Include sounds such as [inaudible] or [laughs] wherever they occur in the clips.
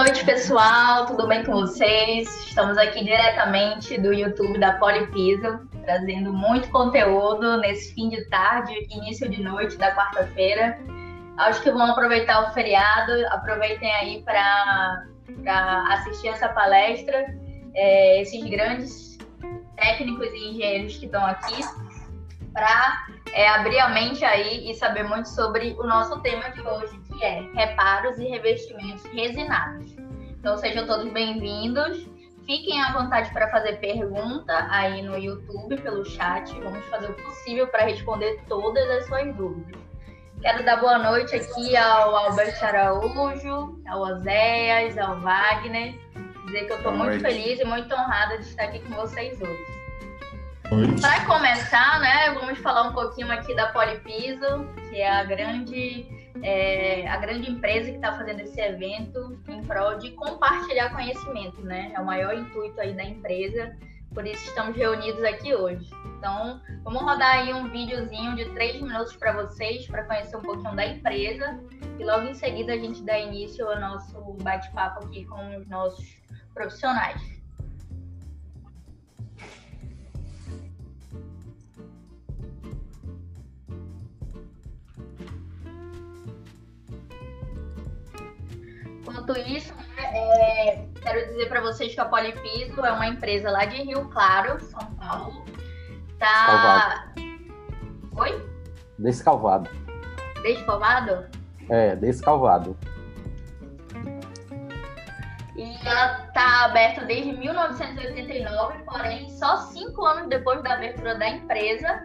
noite, pessoal. Tudo bem com vocês? Estamos aqui diretamente do YouTube da Polipiso, trazendo muito conteúdo nesse fim de tarde, início de noite da quarta-feira. Acho que vão aproveitar o feriado, aproveitem aí para assistir essa palestra. É, esses grandes técnicos e engenheiros que estão aqui para é, abrir a mente aí e saber muito sobre o nosso tema de hoje, que é reparos e revestimentos resinados. Então sejam todos bem-vindos. Fiquem à vontade para fazer pergunta aí no YouTube pelo chat. Vamos fazer o possível para responder todas as suas dúvidas. Quero dar boa noite aqui ao Alberto Araújo, ao Oséias, ao Wagner. Dizer que eu estou muito feliz e muito honrada de estar aqui com vocês hoje. Para começar, né, vamos falar um pouquinho aqui da Polipiso, que é a grande, é, a grande empresa que está fazendo esse evento em prol de compartilhar conhecimento, né? É o maior intuito aí da empresa, por isso estamos reunidos aqui hoje. Então, vamos rodar aí um videozinho de três minutos para vocês, para conhecer um pouquinho da empresa, e logo em seguida a gente dá início ao nosso bate-papo aqui com os nossos profissionais. Enquanto isso, né, é, quero dizer para vocês que a Polipiso é uma empresa lá de Rio Claro, São Paulo. Tá. Descalvado. Oi? Descalvado. Descalvado? É, descalvado. E ela está aberta desde 1989, porém, só cinco anos depois da abertura da empresa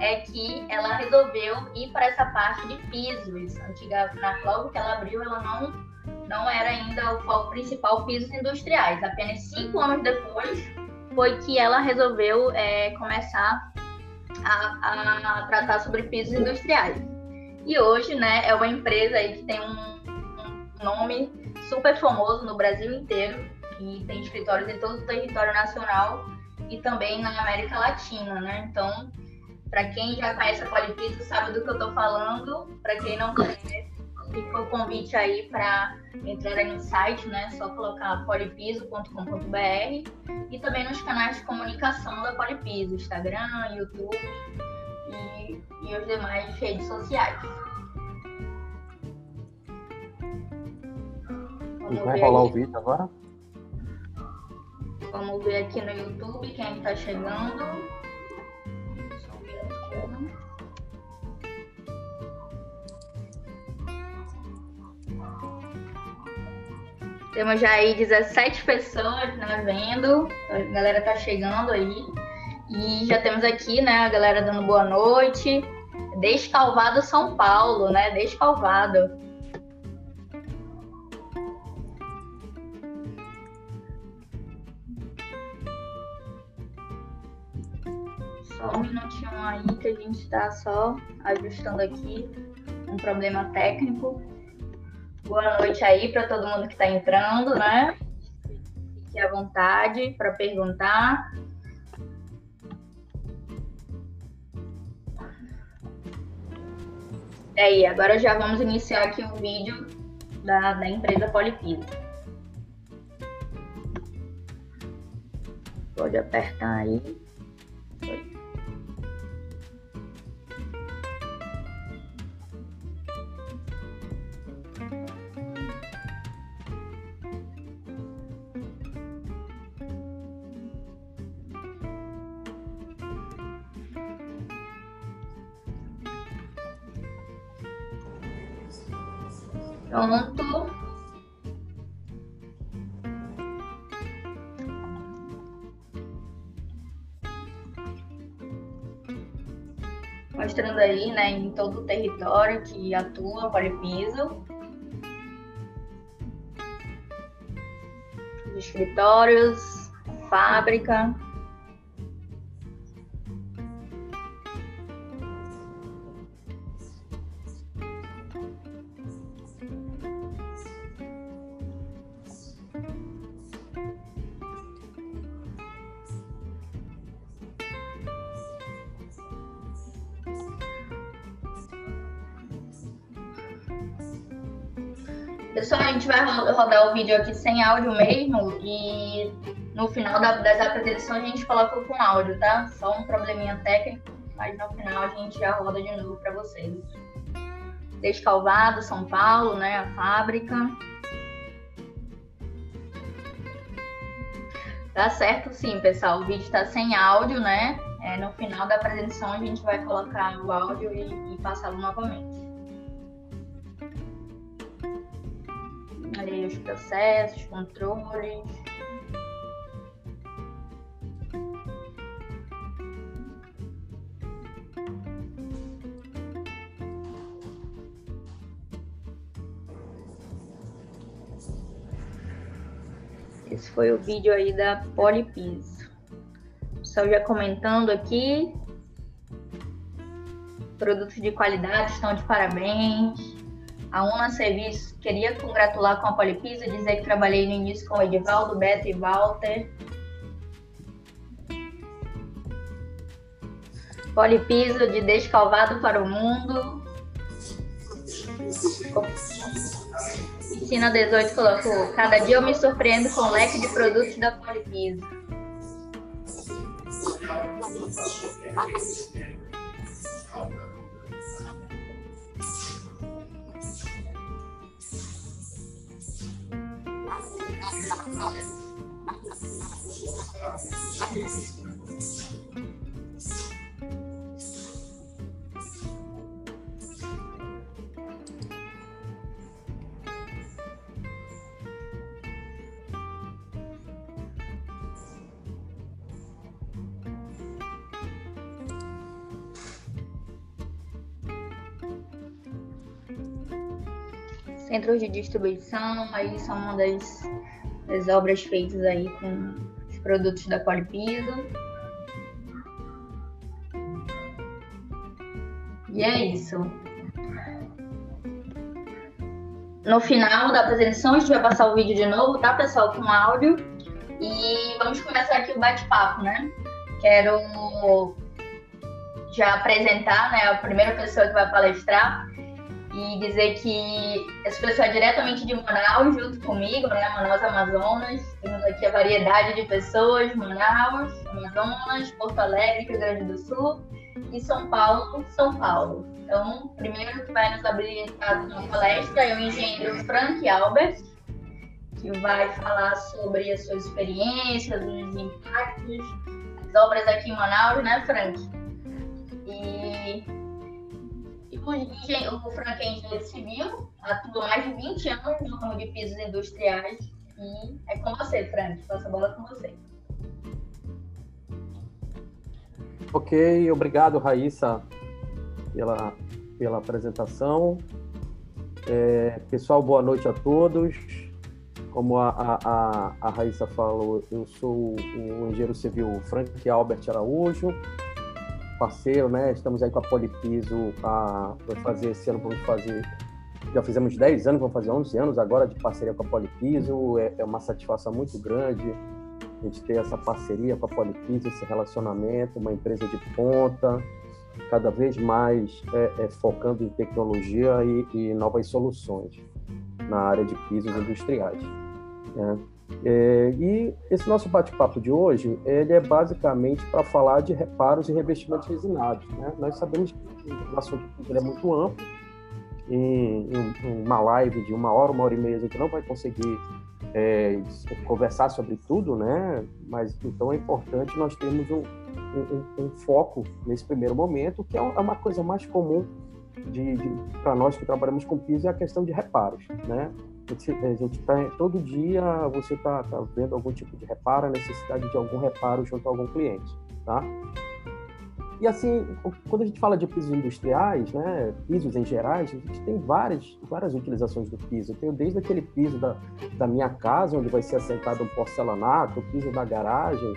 é que ela resolveu ir para essa parte de pisos. Antiga, na, logo que ela abriu, ela não não era ainda o foco principal pisos industriais. Apenas cinco anos depois foi que ela resolveu é, começar a, a, tratar sobre pisos industriais. E hoje, né, é uma empresa aí que tem um, um nome super famoso no Brasil inteiro e tem escritórios em todo o território nacional e também na América Latina, né? Então, para quem já conhece a Polipiso sabe do que eu estou falando. Para quem não conhece, fica o convite aí para entrar no site, né? Só colocar polipiso.com.br e também nos canais de comunicação da Polipiso, Instagram, YouTube e, e as demais redes sociais. Vamos vai rolar o vídeo agora? Vamos ver aqui no YouTube quem está chegando. Temos já aí 17 pessoas né, vendo. A galera tá chegando aí. E já temos aqui, né, a galera dando boa noite. Descalvado São Paulo, né? Descalvado. Só um minutinho aí que a gente está só ajustando aqui um problema técnico. Boa noite aí para todo mundo que está entrando, né? Fique à vontade para perguntar. E aí, agora já vamos iniciar aqui o vídeo da, da empresa Polipiso. Pode apertar aí. Aí, né, em todo o território que atua para. Escritórios, fábrica. Rodar o vídeo aqui sem áudio mesmo e no final das apresentações a gente coloca com áudio, tá? Só um probleminha técnico, mas no final a gente já roda de novo para vocês. Descalvado, São Paulo, né? A fábrica. Tá certo sim, pessoal. O vídeo está sem áudio, né? É, no final da apresentação a gente vai colocar o áudio e, e passá-lo novamente. Ali os processos, controles. Esse foi o vídeo aí da Polipiso. Pessoal já comentando aqui. Produtos de qualidade estão de parabéns. A Una Serviços queria congratular com a Polipiso e dizer que trabalhei no início com o Edivaldo, Beto e Walter. Polipiso de Descalvado para o Mundo. Piscina 18 colocou: Cada dia eu me surpreendo com o leque de produtos da Polipiso. Centros de distribuição, aí são uma das, das obras feitas aí com os produtos da Polipiso. E é isso. No final da apresentação, a gente vai passar o vídeo de novo, tá, pessoal? Com áudio. E vamos começar aqui o bate-papo, né? Quero já apresentar né, a primeira pessoa que vai palestrar, e dizer que essa pessoa é diretamente de Manaus, junto comigo, né? Manaus, Amazonas. Temos aqui a variedade de pessoas: Manaus, Amazonas, Porto Alegre, Rio Grande do Sul e São Paulo, São Paulo. Então, primeiro que vai nos abrir uma palestra é o engenheiro Frank Albert, que vai falar sobre as suas experiências, os impactos, as obras aqui em Manaus, né, Frank? E o Frank engenheiro civil, atua mais de 20 anos no ramo de pisos industriais. E é com você, Frank. Passa a bola com você. Ok, obrigado, Raíssa, pela, pela apresentação. É, pessoal, boa noite a todos. Como a, a, a, Raíssa falou, eu sou o engenheiro civil Frank Albert Araújo, parceiro, né? Estamos aí com a Polipiso, a, fazer esse ano, vamos fazer, já fizemos 10 anos, vamos fazer 11 anos agora de parceria com a Polipiso, é, é uma satisfação muito grande a gente ter essa parceria com a Polipiso, esse relacionamento, uma empresa de ponta, cada vez mais é, é, focando em tecnologia e, e, novas soluções na área de pisos industriais. Né? É, e esse nosso bate-papo de hoje, ele é basicamente para falar de reparos e revestimentos resinados. Né? Nós sabemos que o assunto é muito amplo, em, em, uma live de uma hora, uma hora e meia, a gente não vai conseguir é, conversar sobre tudo, né? Mas então é importante nós termos um, um, um foco nesse primeiro momento, que é, é uma coisa mais comum de, de para nós que trabalhamos com piso, é a questão de reparos, né? A gente tá todo dia você está tá vendo algum tipo de reparo, a necessidade de algum reparo junto a algum cliente, tá? E assim, quando a gente fala de pisos industriais, né, pisos em gerais, a gente tem várias, várias utilizações do piso. Eu tenho desde aquele piso da, da minha casa, onde vai ser assentado um porcelanato, o piso da garagem,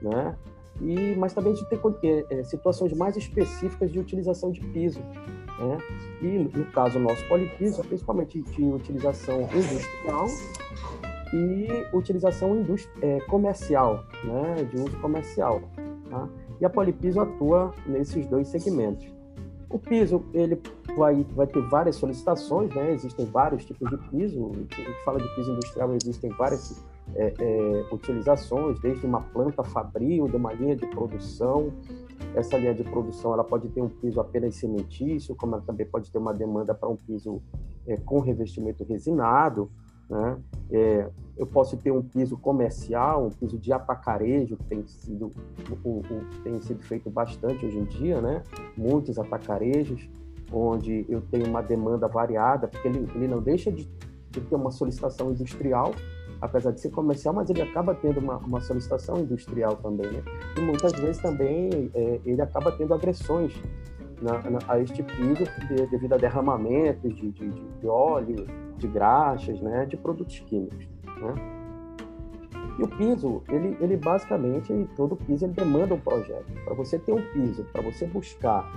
né? E, mas também a gente tem é, situações mais específicas de utilização de piso. Né? E no caso nosso polipiso, principalmente de utilização industrial e utilização é, comercial, né? de uso comercial. Tá? E a Polipiso atua nesses dois segmentos. O piso, ele vai, vai ter várias solicitações, né? Existem vários tipos de piso. A gente fala de piso industrial, existem várias é, é, utilizações, desde uma planta fabril, de uma linha de produção. Essa linha de produção ela pode ter um piso apenas cimentício, como ela também pode ter uma demanda para um piso é, com revestimento resinado. Né? É, eu posso ter um piso comercial, um piso de atacarejo, que tem sido, o, o, tem sido feito bastante hoje em dia, né? muitos atacarejos, onde eu tenho uma demanda variada, porque ele, ele não deixa de, de ter uma solicitação industrial, apesar de ser comercial, mas ele acaba tendo uma, uma solicitação industrial também, né? E muitas vezes também é, ele acaba tendo agressões na, na, a este piso de, devido a derramamentos de, de, de, óleo, de graxas, né? De produtos químicos, né? E o piso, ele, ele basicamente, todo piso ele demanda um projeto. Para você ter um piso, para você buscar,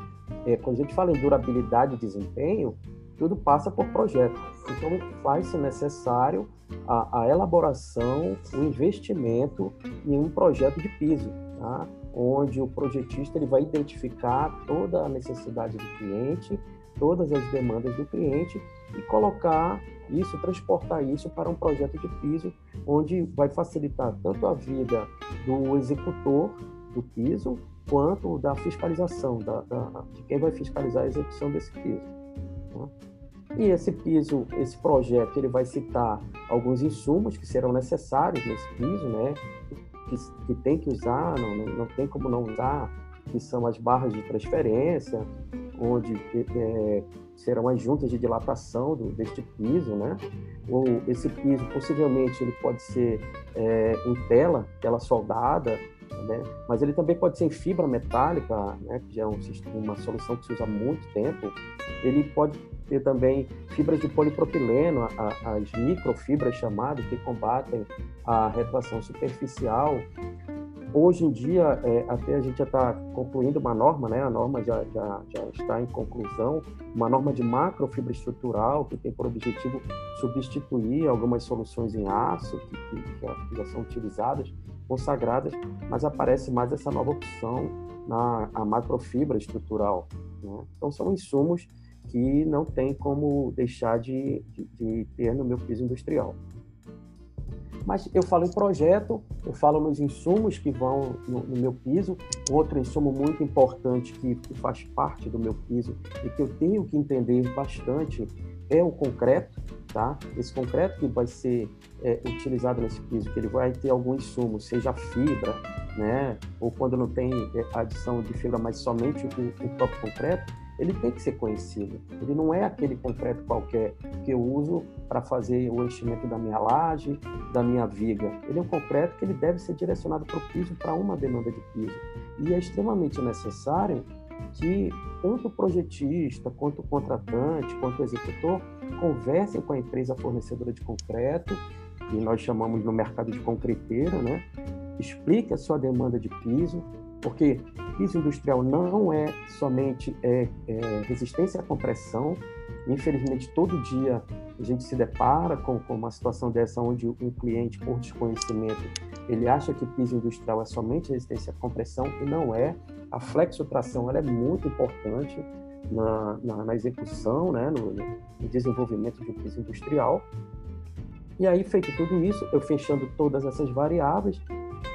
é, quando a gente fala em durabilidade e desempenho, tudo passa por projeto. Então, faz-se necessário a, a, elaboração, o investimento em um projeto de piso, tá? onde o projetista ele vai identificar toda a necessidade do cliente, todas as demandas do cliente e colocar isso, transportar isso para um projeto de piso, onde vai facilitar tanto a vida do executor do piso, quanto da fiscalização, da, da de quem vai fiscalizar a execução desse piso. Tá? E esse piso, esse projeto, ele vai citar alguns insumos que serão necessários nesse piso, né? Que, que tem que usar, não, não, tem como não usar, que são as barras de transferência, onde é, serão as juntas de dilatação do, deste piso, né? Ou esse piso, possivelmente, ele pode ser é, em tela, tela soldada, né? Mas ele também pode ser em fibra metálica, né? Que já é um, uma solução que se usa há muito tempo. Ele pode ter também fibras de polipropileno, as microfibras chamadas, que combatem a retração superficial. Hoje em dia, é, até a gente já está concluindo uma norma, né? a norma já, já, já está em conclusão, uma norma de macrofibra estrutural, que tem por objetivo substituir algumas soluções em aço, que, que, que já são utilizadas, consagradas, mas aparece mais essa nova opção na a macrofibra estrutural. Né? Então, são insumos que não tem como deixar de, de, de ter no meu piso industrial. Mas eu falo em projeto, eu falo nos insumos que vão no, no meu piso. Outro insumo muito importante que, que, faz parte do meu piso e que eu tenho que entender bastante é o concreto, tá? Esse concreto que vai ser é, utilizado nesse piso, que ele vai ter algum insumo, seja fibra, né? Ou quando não tem é, adição de fibra, mas somente o, o próprio concreto, ele tem que ser conhecido. Ele não é aquele concreto qualquer que eu uso para fazer o enchimento da minha laje, da minha viga. Ele é um concreto que ele deve ser direcionado para o piso, para uma demanda de piso. E é extremamente necessário que tanto o projetista, quanto o contratante, quanto o executor conversem com a empresa fornecedora de concreto, que nós chamamos no mercado de concreteiro, né? Explique a sua demanda de piso, porque piso industrial não é somente é, é, resistência à compressão. Infelizmente, todo dia a gente se depara com, com, uma situação dessa onde um cliente, por desconhecimento, ele acha que piso industrial é somente resistência à compressão e não é. A flexotração ela é muito importante na, na, na execução, né, no, no desenvolvimento de um piso industrial. E aí, feito tudo isso, eu fechando todas essas variáveis,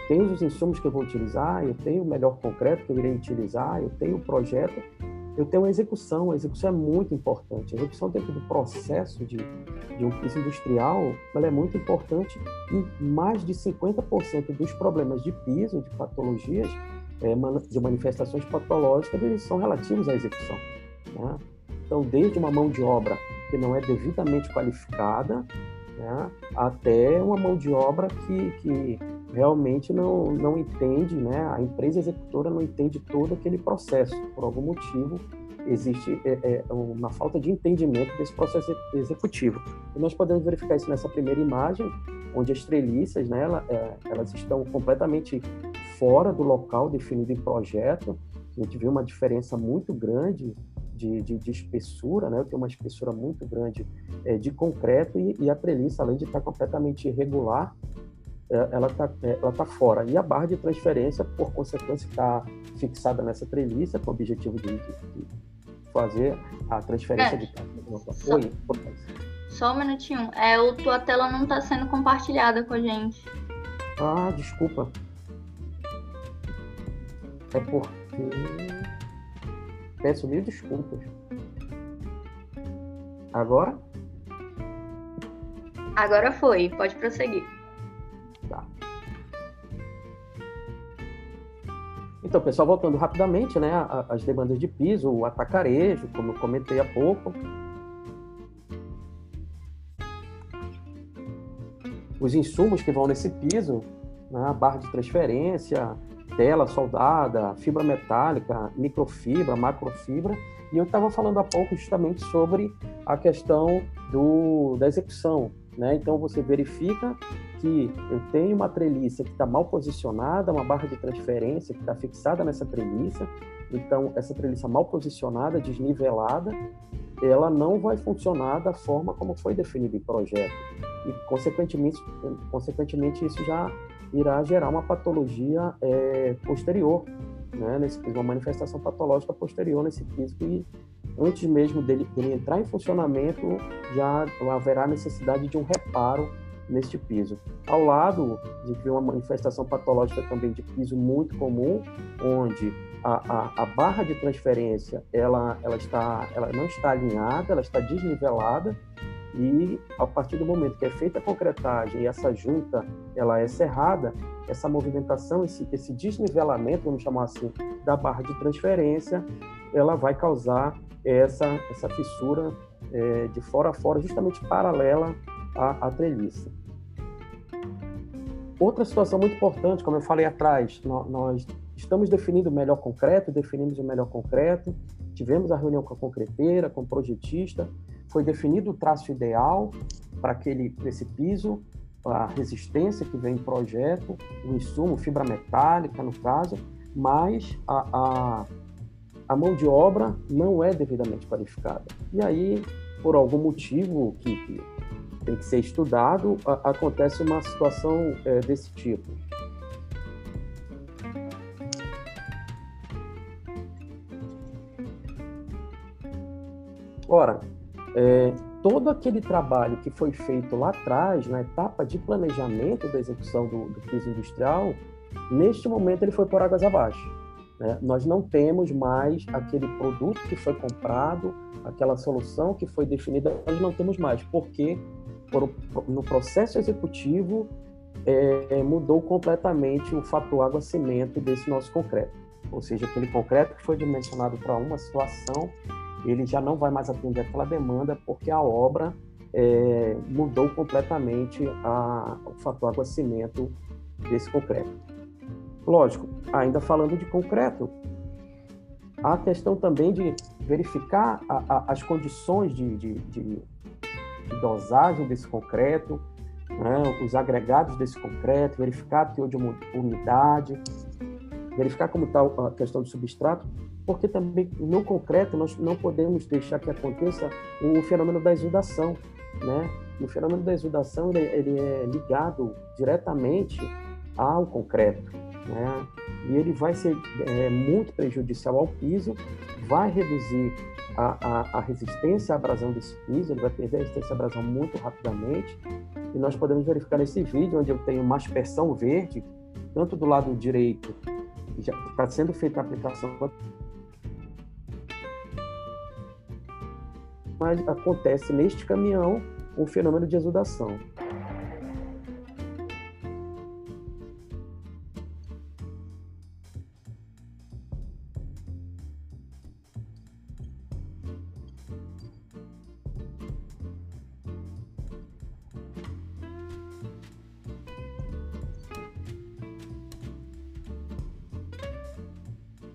tenho os insumos que eu vou utilizar, eu tenho o melhor concreto que eu irei utilizar, eu tenho o projeto, eu tenho a execução. A execução é muito importante. A execução dentro do processo de, de um piso industrial, ela é muito importante e mais de 50% dos problemas de piso, de patologias, é, de manifestações patológicas, eles são relativos à execução. Né? Então, desde uma mão de obra que não é devidamente qualificada, né, até uma mão de obra que, que realmente não, não entende, né, a empresa executora não entende todo aquele processo. Por algum motivo, existe é, é, uma falta de entendimento desse processo executivo. E nós podemos verificar isso nessa primeira imagem, onde as treliças, né, ela, é, elas estão completamente fora do local definido em projeto. A gente vê uma diferença muito grande de, de, de, espessura, né? Eu tenho uma espessura muito grande é, de concreto e, e, a treliça, além de estar completamente irregular, é, ela está é, ela tá fora. E a barra de transferência, por consequência, está fixada nessa treliça com o objetivo de, de fazer a transferência É. de carga. Só- Oi, Só um minutinho. É, o tua tela não tá sendo compartilhada com a gente. Ah, desculpa. É porque. Peço mil desculpas. Agora? Agora foi, pode prosseguir. Tá. Então, pessoal, voltando rapidamente, né? As demandas de piso, o atacarejo, como eu comentei há pouco. Os insumos que vão nesse piso, né, a barra de transferência, tela soldada, fibra metálica, microfibra, macrofibra. E eu estava falando há pouco justamente sobre a questão do, da execução. Né? Então, você verifica que eu tenho uma treliça que está mal posicionada, uma barra de transferência que está fixada nessa treliça. Então, essa treliça mal posicionada, desnivelada, ela não vai funcionar da forma como foi definido em projeto. E, consequentemente, consequentemente isso já irá gerar uma patologia é, posterior, né, nesse uma manifestação patológica posterior nesse piso que antes mesmo dele, dele entrar em funcionamento já haverá necessidade de um reparo neste piso. Ao lado, vê uma manifestação patológica também de piso muito comum, onde a, a, a, barra de transferência ela, ela, está, ela não está alinhada, ela está desnivelada e a partir do momento que é feita a concretagem e essa junta ela é cerrada, essa movimentação, esse, esse desnivelamento, vamos chamar assim, da barra de transferência, ela vai causar essa, essa fissura é, de fora a fora, justamente paralela à, à treliça. Outra situação muito importante, como eu falei atrás, nós, estamos definindo o melhor concreto, definimos o melhor concreto, tivemos a reunião com a concreteira, com o projetista, foi definido o traço ideal para aquele pra esse piso, a resistência que vem em projeto, o insumo, fibra metálica, no caso, mas a, a, a mão de obra não é devidamente qualificada. E aí, por algum motivo que, que tem que ser estudado, a, acontece uma situação é, desse tipo. Ora, é, todo aquele trabalho que foi feito lá atrás, na etapa de planejamento da execução do, do piso industrial, neste momento ele foi por águas abaixo. Né? Nós não temos mais aquele produto que foi comprado, aquela solução que foi definida, nós não temos mais, porque por, no processo executivo é, mudou completamente o fator água-cimento desse nosso concreto. Ou seja, aquele concreto que foi dimensionado para uma situação, ele já não vai mais atender aquela demanda porque a obra é, mudou completamente a, o fator água-cimento desse concreto. Lógico, ainda falando de concreto, há a questão também de verificar a, a, as condições de, de, de, de, dosagem desse concreto, né, os agregados desse concreto, verificar a teor de umidade, verificar como está a questão do substrato, porque também no concreto nós não podemos deixar que aconteça o fenômeno da exudação, né? O fenômeno da exudação ele, ele é ligado diretamente ao concreto, né? E ele vai ser é, muito prejudicial ao piso, vai reduzir a, a, a, resistência à abrasão desse piso, ele vai perder a resistência à abrasão muito rapidamente. E nós podemos verificar nesse vídeo, onde eu tenho uma aspersão verde, tanto do lado direito, já está sendo feita a aplicação mas acontece neste caminhão um fenômeno de exudação.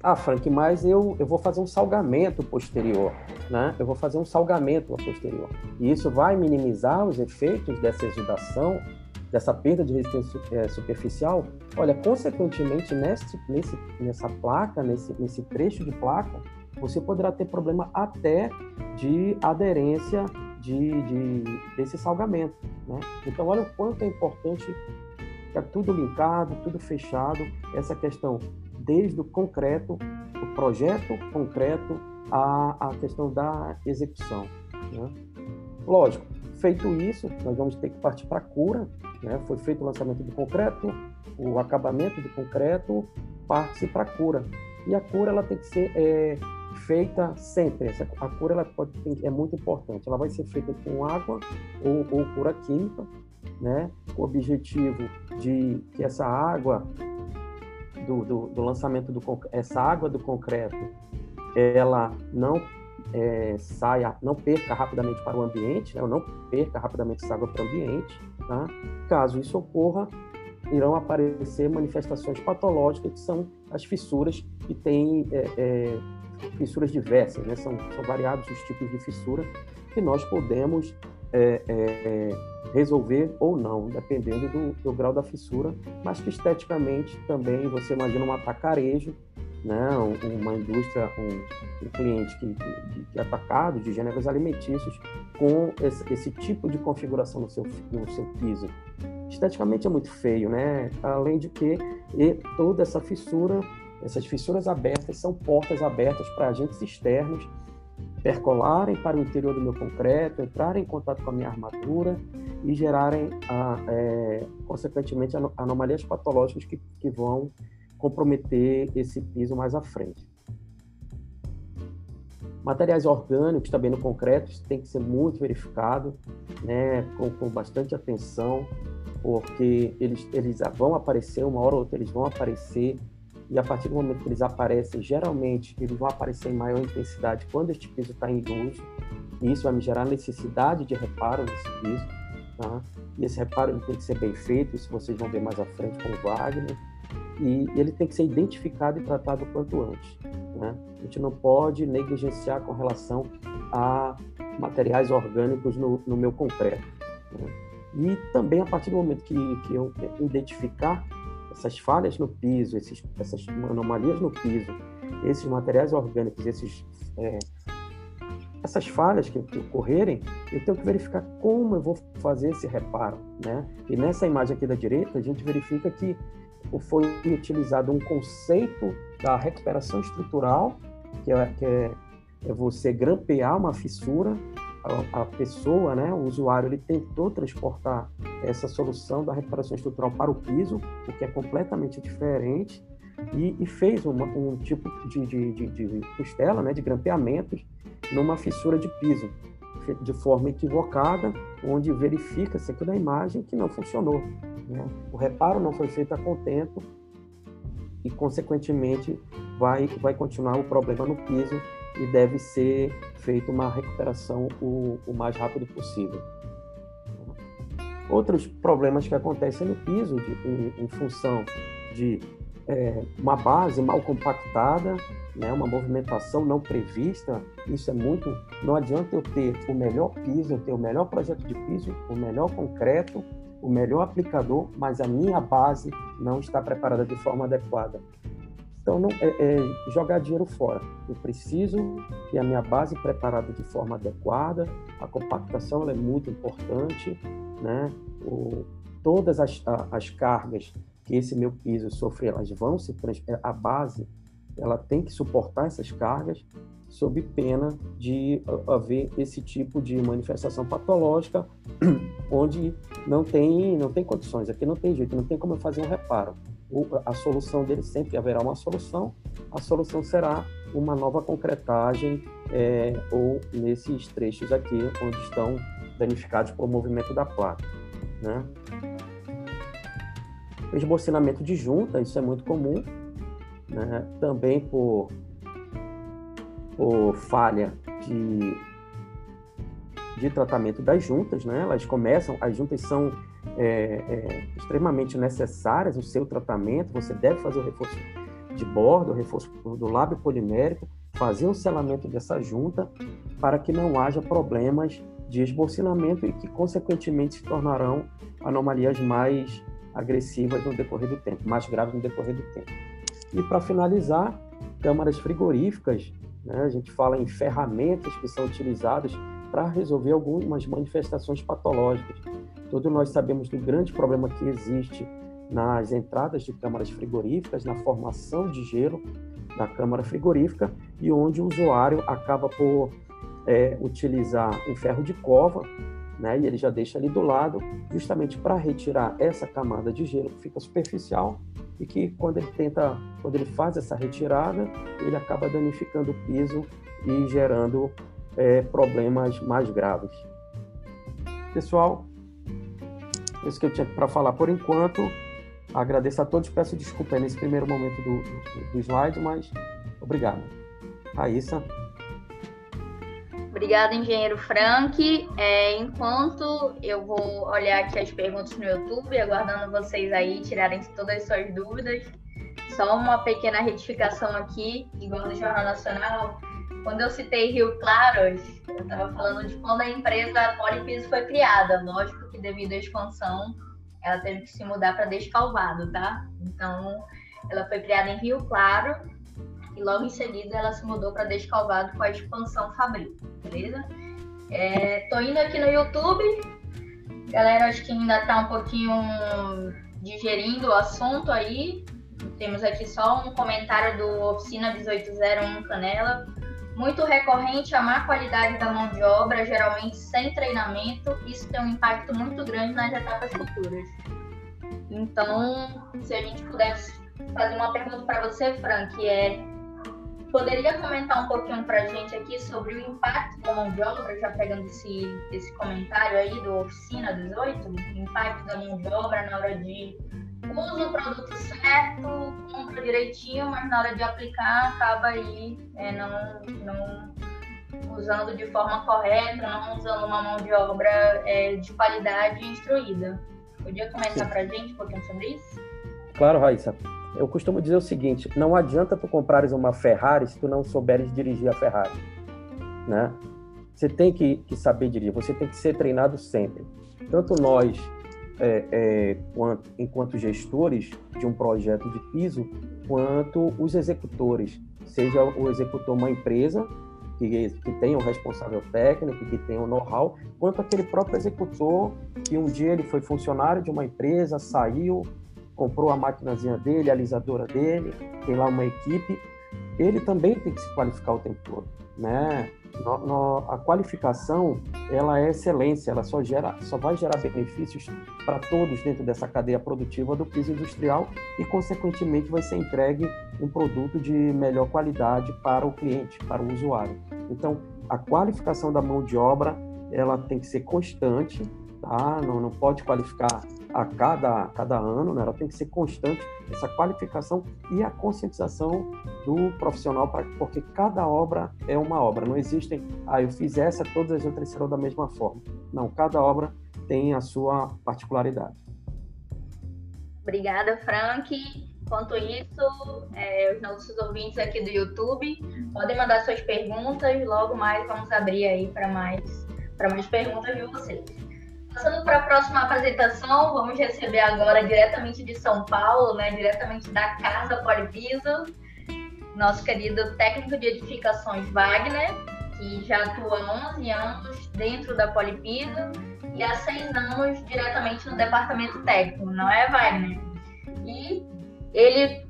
Ah, Frank, mas eu, eu vou fazer um salgamento posterior, né? Eu vou fazer um salgamento a posterior. E isso vai minimizar os efeitos dessa exudação, dessa perda de resistência é, superficial? Olha, consequentemente, nesse, nesse, nessa placa, nesse, nesse trecho de placa, você poderá ter problema até de aderência de, de, desse salgamento, né? Então, olha o quanto é importante ficar tudo linkado, tudo fechado, essa questão desde o concreto, o projeto concreto a, a questão da execução. Né? Lógico, feito isso, nós vamos ter que partir para a cura. Né? Foi feito o lançamento do concreto, o acabamento do concreto, parte-se para a cura. E a cura ela tem que ser é, feita sempre. Essa, a cura ela pode, é muito importante. Ela vai ser feita com água ou, ou cura química, né? com o objetivo de que essa água do, do, do lançamento do essa água do concreto ela não é, saia, não perca rapidamente para o ambiente, né? não perca rapidamente essa água para o ambiente. Tá? Caso isso ocorra, irão aparecer manifestações patológicas que são as fissuras que têm é, é, fissuras diversas, né? são, são variados os tipos de fissura que nós podemos é, é, resolver ou não, dependendo do, do, grau da fissura, mas que esteticamente também você imagina um atacarejo, né? uma indústria, um, um cliente que, que, que, é atacado de gêneros alimentícios com esse, esse, tipo de configuração no seu, no seu piso. Esteticamente é muito feio, né? Além de que toda essa fissura essas fissuras abertas são portas abertas para agentes externos percolarem para o interior do meu concreto, entrarem em contato com a minha armadura e gerarem, a, é, consequentemente, anomalias patológicas que, que vão comprometer esse piso mais à frente. Materiais orgânicos também no concreto tem que ser muito verificado, né, com, com bastante atenção, porque eles, eles vão aparecer, uma hora ou outra eles vão aparecer e a partir do momento que eles aparecem, geralmente eles vão aparecer em maior intensidade quando este piso está em uso, e isso vai me gerar necessidade de reparo nesse piso, tá? E esse reparo tem que ser bem feito, isso vocês vão ver mais à frente com o Wagner, e ele tem que ser identificado e tratado o quanto antes, né? A gente não pode negligenciar com relação a materiais orgânicos no, no meu concreto. Né? E também a partir do momento que, que eu identificar essas falhas no piso, esses, essas anomalias no piso, esses materiais orgânicos, esses, é, essas falhas que, que, ocorrerem, eu tenho que verificar como eu vou fazer esse reparo, né? E nessa imagem aqui da direita, a gente verifica que foi utilizado um conceito da recuperação estrutural, que é, que é, é você grampear uma fissura a, pessoa, né, o usuário, ele tentou transportar essa solução da recuperação estrutural para o piso, o que é completamente diferente, e, e fez uma, um tipo de, de, de, de, costela, né, de grampeamentos, numa fissura de piso, de forma equivocada, onde verifica-se aqui na imagem que não funcionou. Né? O reparo não foi feito a contento e, consequentemente, vai, vai continuar o problema no piso e deve ser feita uma recuperação o, o mais rápido possível. Outros problemas que acontecem no piso de, em, em, função de é, uma base mal compactada, né, uma movimentação não prevista, isso é muito. Não adianta eu ter o melhor piso, eu ter o melhor projeto de piso, o melhor concreto, o melhor aplicador, mas a minha base não está preparada de forma adequada. Então, não, é, é, jogar dinheiro fora. Eu preciso ter a minha base preparada de forma adequada, a compactação é muito importante, né? O, todas as, as cargas que esse meu piso sofre, elas vão se é, a base ela tem que suportar essas cargas sob pena de haver esse tipo de manifestação patológica [clears throat] onde não tem não tem condições aqui não tem jeito não tem como eu fazer um reparo a solução dele sempre haverá uma solução. A solução será uma nova concretagem é, ou nesses trechos aqui onde estão danificados por movimento da placa. Né? Esbocinamento de junta, isso é muito comum, né? também por, por falha de, de tratamento das juntas, né? elas começam, as juntas são é, é, extremamente necessárias no seu tratamento, você deve fazer o reforço de bordo, o reforço do lábio polimérico, fazer o selamento dessa junta para que não haja problemas de esbocinamento e que, consequentemente, se tornarão anomalias mais agressivas no decorrer do tempo, mais graves no decorrer do tempo. E, para finalizar, câmaras frigoríficas, né, a gente fala em ferramentas que são utilizadas para resolver algumas manifestações patológicas. Todos nós sabemos do grande problema que existe nas entradas de câmaras frigoríficas, na formação de gelo, da câmara frigorífica e onde o usuário acaba por é, utilizar um ferro de cova, né, e ele já deixa ali do lado, justamente para retirar essa camada de gelo que fica superficial e que quando ele tenta, quando ele faz essa retirada, ele acaba danificando o piso e gerando é, problemas mais graves. Pessoal, isso que eu tinha para falar por enquanto. Agradeço a todos, peço desculpa nesse primeiro momento do, do, slide, mas obrigado. Raíssa. Obrigada, engenheiro Frank. É, enquanto eu vou olhar aqui as perguntas no YouTube, aguardando vocês aí tirarem todas as suas dúvidas. Só uma pequena retificação aqui, igual no Jornal Nacional. Quando eu citei Rio Claros, eu estava falando de quando a empresa Polipiso foi criada. Lógico que devido à expansão, ela teve que se mudar para Descalvado, tá? Então, ela foi criada em Rio Claro e logo em seguida ela se mudou para Descalvado com a expansão Fabril, beleza? É, tô indo aqui no YouTube. Galera, acho que ainda tá um pouquinho digerindo o assunto aí. Temos aqui só um comentário do Oficina 1801 Canela. Muito recorrente a má qualidade da mão de obra, geralmente sem treinamento. Isso tem um impacto muito grande nas etapas futuras. Então, se a gente pudesse fazer uma pergunta para você, Frank, é poderia comentar um pouquinho para a gente aqui sobre o impacto da mão de obra, já pegando esse, esse comentário aí do Oficina 18, o impacto da mão de obra na hora de usa o produto certo, compra direitinho, mas na hora de aplicar acaba aí é, não, não usando de forma correta, não usando uma mão de obra é, de qualidade instruída. Podia comentar para a gente um pouquinho sobre isso? Claro, Raíssa. Eu costumo dizer o seguinte: não adianta tu comprares uma Ferrari se tu não souberes dirigir a Ferrari, né? Você tem que, que saber dirigir, você tem que ser treinado sempre. Tanto nós é, é, quanto, enquanto gestores de um projeto de piso, quanto os executores, seja o executor uma empresa que, que tenha um responsável técnico, que tenha um know-how, quanto aquele próprio executor que um dia ele foi funcionário de uma empresa, saiu, comprou a maquinazinha dele, a alisadora dele, tem lá uma equipe, ele também tem que se qualificar o tempo todo, né? No, no, a qualificação ela é excelência, ela só gera, só vai gerar benefícios para todos dentro dessa cadeia produtiva do piso industrial e consequentemente vai ser entregue um produto de melhor qualidade para o cliente, para o usuário. Então, a qualificação da mão de obra ela tem que ser constante, tá? Não, não pode qualificar a cada, a cada ano, né? ela tem que ser constante, essa qualificação e a conscientização do profissional, pra, porque cada obra é uma obra. Não existem, ah, eu fiz essa, todas as outras serão da mesma forma. Não, cada obra tem a sua particularidade. Obrigada, Frank. Enquanto isso, é, os nossos ouvintes aqui do YouTube podem mandar suas perguntas. Logo mais vamos abrir aí para mais, mais perguntas de vocês. Passando para a próxima apresentação, vamos receber agora diretamente de São Paulo, né, diretamente da Casa Polipiso, nosso querido técnico de edificações Wagner, que já atua há 11 anos dentro da Polipiso e há 6 anos diretamente no departamento técnico, não é, Wagner? E ele,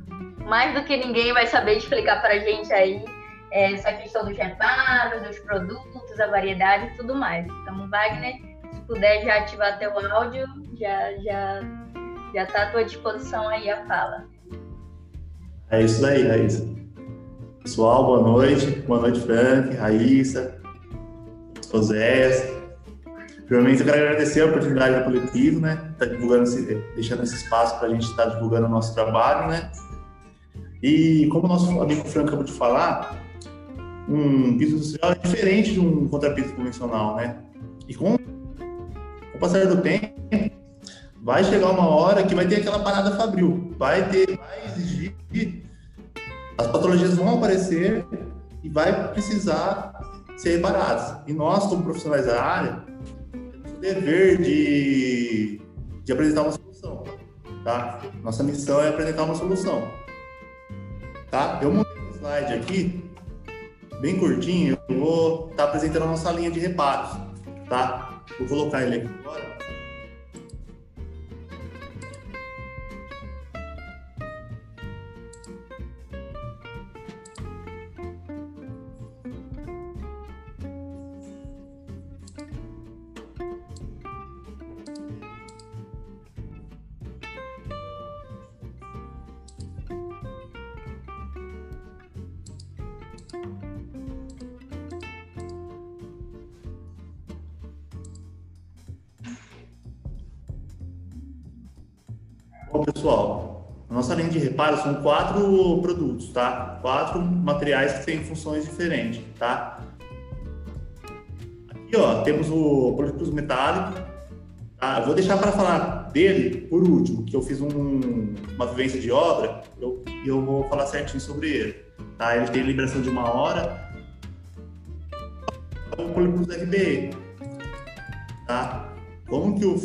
mais do que ninguém, vai saber explicar para a gente aí é, essa questão dos reparos, dos produtos, a variedade e tudo mais. Então, Wagner puder já ativar teu áudio, já já já está à tua disposição aí a fala. É isso aí, Raíssa. Pessoal, boa noite. Boa noite, Frank, Raíssa, Oséias. Primeiramente, eu quero agradecer a oportunidade da Coletivo, né? Tá divulgando deixando esse espaço para a gente estar tá divulgando o nosso trabalho, né? E como o nosso amigo Frank acabou de falar, um piso industrial é diferente de um contrapiso convencional, né? E com passar do tempo, vai chegar uma hora que vai ter aquela parada fabril, vai ter, vai exigir, as patologias vão aparecer e vai precisar ser reparadas. E nós, como profissionais da área, temos o dever de, de apresentar uma solução, tá? Nossa missão é apresentar uma solução, tá? Eu montei um slide aqui, bem curtinho, eu vou estar tá apresentando a nossa linha de reparos, tá? Vou colocar ele aqui agora. Bom, pessoal, a nossa linha de reparo são quatro produtos, tá? Quatro materiais que têm funções diferentes, tá? Aqui, ó, temos o polipus metálico, tá? Eu vou deixar para falar dele por último, que eu fiz um, uma vivência de obra e eu, eu vou falar certinho sobre ele, tá? Ele tem liberação de uma hora, o polipus RBE, tá? Como que o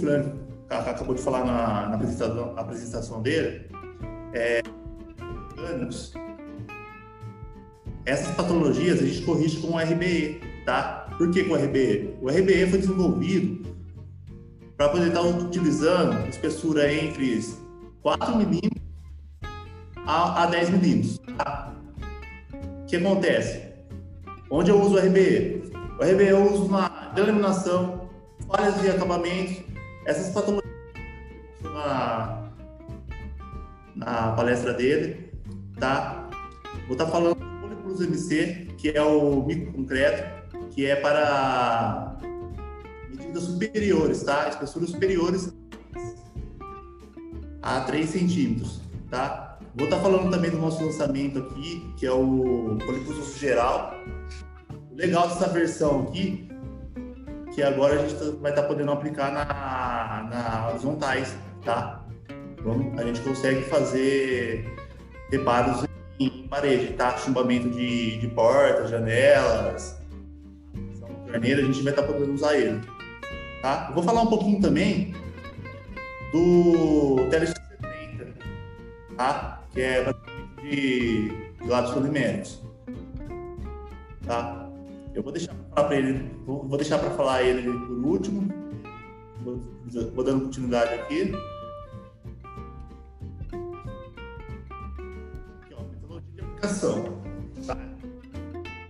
Acabou de falar na, na apresentação, na apresentação dele, é, anos, essas patologias a gente corrige com o RBE, tá? Por que com o RBE? O RBE foi desenvolvido para poder estar utilizando espessura entre 4 milímetros a, a 10 milímetros, tá? O que acontece? Onde eu uso o RBE? O RBE eu uso na delaminação, falhas de acabamentos, essas patologias na, na palestra dele, tá? Vou estar tá falando do Poliplus MC, que é o microconcreto, que é para medidas superiores, tá? Espessuras superiores a 3 centímetros, tá? Vou estar tá falando também do nosso lançamento aqui, que é o Poliplus geral. O legal dessa versão aqui que agora a gente tá, vai estar tá podendo aplicar na, na horizontais, tá? Vamos, a gente consegue fazer reparos em parede, tá? Chumbamento de, de portas, janelas, torneira, a gente vai estar tá podendo usar ele, tá? Eu vou falar um pouquinho também do Tele 70, tá? Que é de, de lados tá? Eu vou deixar para ele, vou, deixar para falar ele por último. Vou, vou dando continuidade aqui. Aqui, ó, metodologia de aplicação. Tá?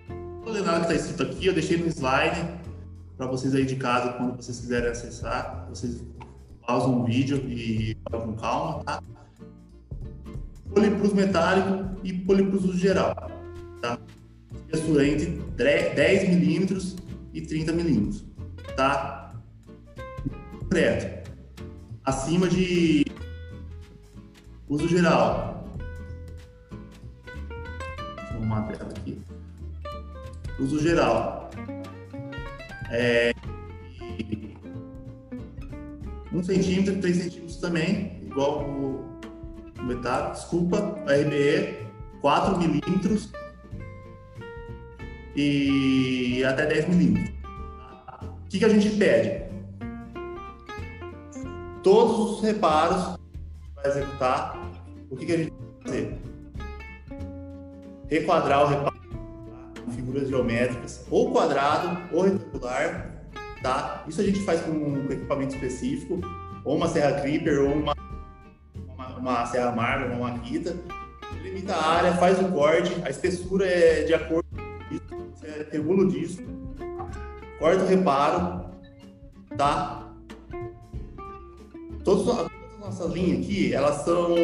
Não vou nada que está escrito aqui, eu deixei no slide para vocês aí de casa, quando vocês quiserem acessar, vocês pausam o vídeo e com calma, tá? Poliplus metálico e poliplus geral, tá? Espessura entre 10 milímetros e 30 milímetros, tá? Concreto. Acima de uso geral. Deixa eu arrumar a tela aqui. Uso geral. É, 1 centímetro, 3 centímetros também, igual o metal, desculpa, RBE, 4 milímetros e até 10 milímetros. O que, que a gente pede? Todos os reparos para executar, o que, que a gente vai fazer? Requadrar o reparo tá? com figuras geométricas, ou quadrado, ou retangular, tá? Isso a gente faz com um equipamento específico, ou uma serra creeper, ou uma, uma, uma serra marble, uma maquita. Limita a área, faz o corte, a espessura é de acordo regula o disco, corta o reparo, tá? Todas, todas as nossas linhas aqui, elas são.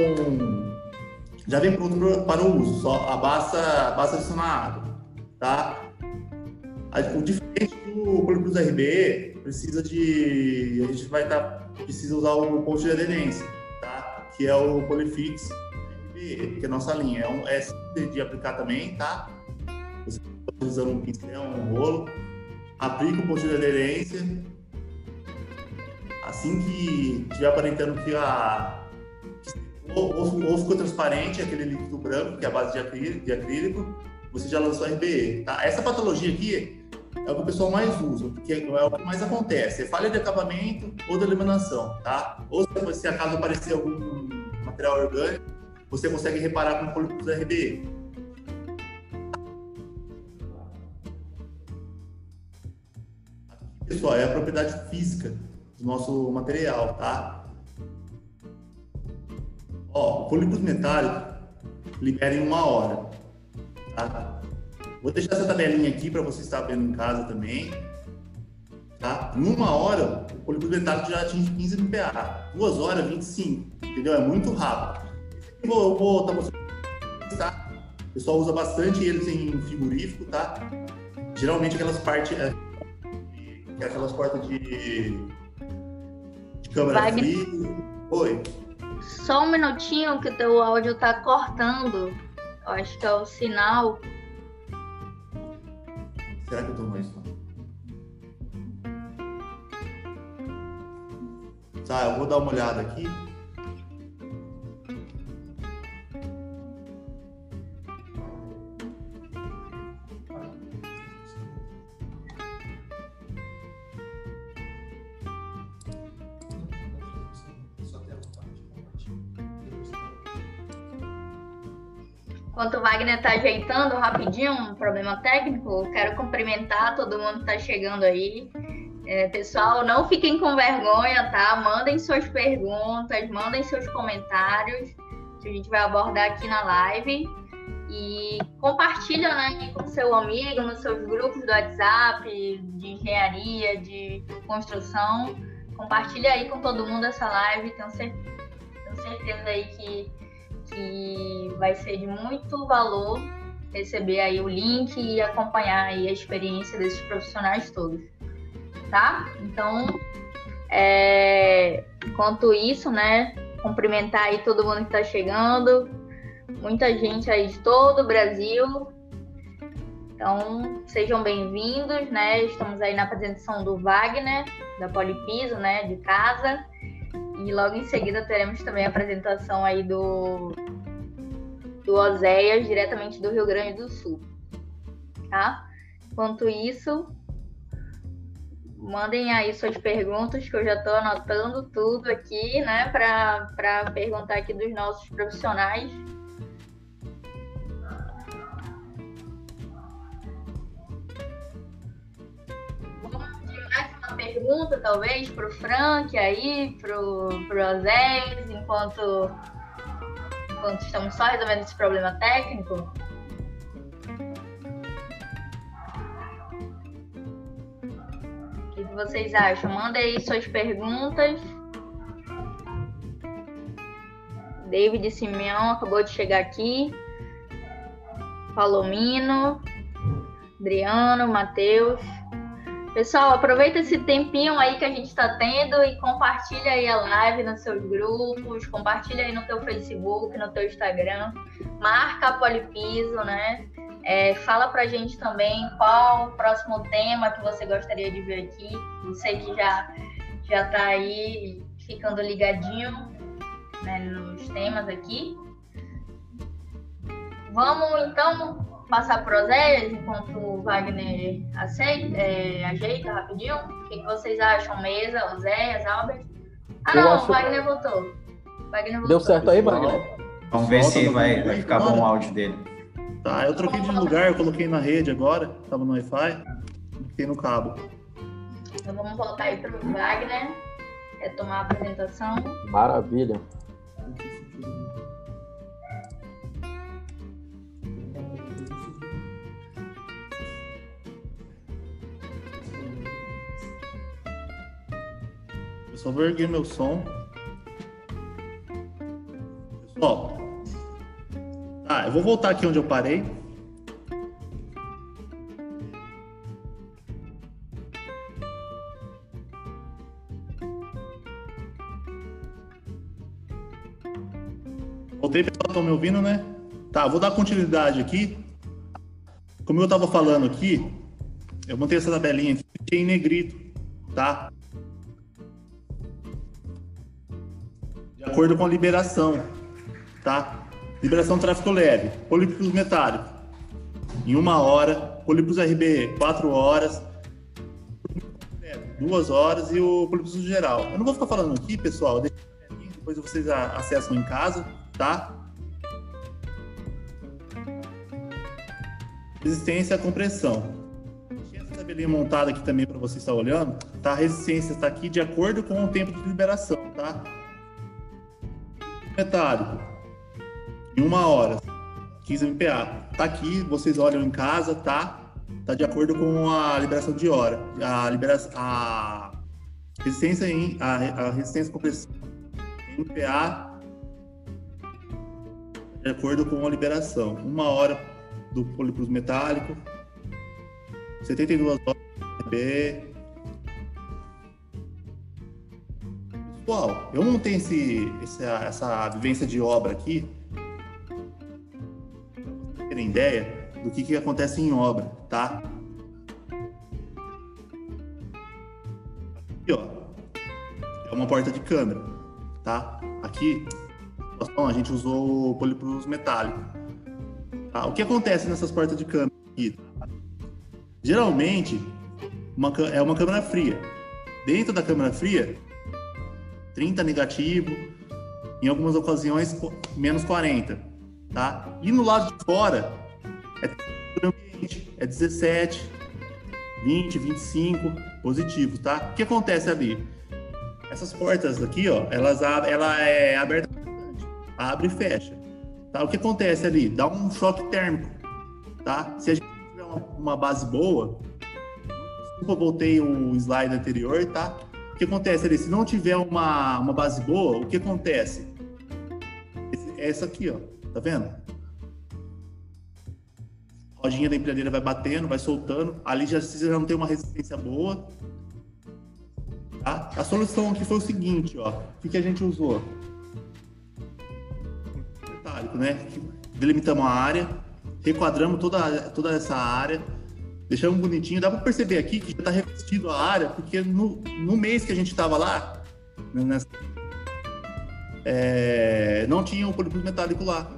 Já vem pronto para o uso, só a basta, basta água, tá? O diferente do Poliplus RB precisa de. A gente vai estar. Tá, precisa usar o ponto de aderência, tá? Que é o Polifix que é a nossa linha. É, um, é de aplicar também, tá? Usando um pincel, um rolo, aplica o ponto de aderência. Assim que estiver aparentando que a ou, ou, ou, ficou transparente aquele líquido branco, que é a base de acrílico, de acrílico você já lançou RBE. Tá? Essa patologia aqui é o que o pessoal mais usa, porque é o que mais acontece. É falha de acabamento ou de eliminação, tá? Ou se acaso aparecer algum material orgânico, você consegue reparar com o polígono RBE. Pessoal, é a propriedade física do nosso material, tá? Ó, o polígono metálico libera em uma hora, tá? Vou deixar essa tabelinha aqui para você estar vendo em casa também, tá? Em uma hora, o polígono metálico já atinge 15 MPa, duas horas, 25, entendeu? É muito rápido. Eu vou, estar mostrando, tá? O pessoal usa bastante eles em frigorífico, tá? Geralmente aquelas partes... É, que aquelas portas de, de câmera Vai, fria. Oi. Só um minutinho que o teu áudio tá cortando. Eu acho que é o sinal. Será que eu tô mais? Tá, eu vou dar uma olhada aqui. Enquanto o Wagner está ajeitando rapidinho um problema técnico, quero cumprimentar todo mundo que está chegando aí. É, pessoal, não fiquem com vergonha, tá? Mandem suas perguntas, mandem seus comentários, que a gente vai abordar aqui na live. E compartilha né, com seu amigo, nos seus grupos do WhatsApp, de engenharia, de construção. Compartilha aí com todo mundo essa live. Tenho certeza, tenho certeza aí que que vai ser de muito valor receber aí o link e acompanhar aí a experiência desses profissionais todos, tá? Então, é, enquanto isso, né, cumprimentar aí todo mundo que está chegando, muita gente aí de todo o Brasil. Então, sejam bem-vindos, né? Estamos aí na apresentação do Wagner, da Polipiso, né, de casa. E logo em seguida teremos também a apresentação aí do, do Oséias, diretamente do Rio Grande do Sul. Tá? Enquanto isso, mandem aí suas perguntas, que eu já estou anotando tudo aqui, né, para perguntar aqui dos nossos profissionais. Pergunta, talvez, para o Frank aí, para o Osés, enquanto, enquanto estamos só resolvendo esse problema técnico? O que, que vocês acham? Manda aí suas perguntas. David Simeão acabou de chegar aqui. Palomino, Adriano, Matheus. Pessoal, aproveita esse tempinho aí que a gente está tendo e compartilha aí a live nos seus grupos, compartilha aí no teu Facebook, no teu Instagram, marca a Polipiso, né? É, fala pra gente também qual o próximo tema que você gostaria de ver aqui. Você que já, já tá aí ficando ligadinho né, nos temas aqui. Vamos então passar para Oséias enquanto o Wagner aceita, é, ajeita rapidinho? O que, que, vocês acham? Mesa, Oséias, Albert? Ah, não, acho... o Wagner voltou. Wagner voltou. Deu certo aí, Wagner? Vamos ver se vai, vai ficar bom o áudio dele. Tá, eu troquei de lugar, eu coloquei na rede agora, tava no Wi-Fi, fiquei no cabo. Então vamos voltar aí para o Wagner, retomar a apresentação. Maravilha. Só vou erguer meu som. Pessoal, tá, eu vou voltar aqui onde eu parei. Voltei, pessoal, estão me ouvindo, né? Tá, vou dar continuidade aqui. Como eu estava falando aqui, eu montei essa tabelinha aqui em negrito, tá? Acordo com a liberação, tá? Liberação tráfico leve, polípicos metálicos, em uma hora, polípicos RB, quatro horas, duas horas e o polípicos geral. Eu não vou ficar falando aqui, pessoal, depois vocês acessam em casa, tá? Resistência à compressão. Essa tabelinha montada aqui também para você estar olhando, tá? A resistência está aqui de acordo com o tempo de liberação, tá? Metálico em uma hora, 15 MPa. Tá aqui, vocês olham em casa, tá? Tá de acordo com a liberação de hora. A liberação, a resistência em a, a resistência compressão MPa de acordo com a liberação. Uma hora do polipros metálico, 72 horas de Pessoal, eu não tenho esse, essa, essa vivência de obra aqui, pra terem ideia do que, que acontece em obra, tá? Aqui, ó, é uma porta de câmera, tá? Aqui, a gente usou polipropileno metálico. Tá? O que acontece nessas portas de câmera aqui? Geralmente, uma, é uma câmera fria. Dentro da câmera fria, 30 negativo, em algumas ocasiões menos 40, tá? E no lado de fora é ambiente, é 17, 20, 25 positivo, tá? O que acontece ali? Essas portas aqui, ó, elas ela é aberta abre e fecha. Tá? O que acontece ali? Dá um choque térmico, tá? Se a gente tiver uma, uma base boa, desculpa, voltei o slide anterior, tá? Que acontece ali? Se não tiver uma, uma base boa, o que acontece? É essa aqui, ó. Tá vendo? A rodinha da empilhadeira vai batendo, vai soltando. Ali já, você já não tem uma resistência boa. Tá? A solução aqui foi o seguinte, ó. O que, que a gente usou? Metálico, né? Delimitamos a área, requadramos toda, toda essa área, deixamos bonitinho. Dá para perceber aqui que já está revestido a área, porque no, no mês que a gente estava lá, né, nessa, é, não tinha o polipropileno metálico lá.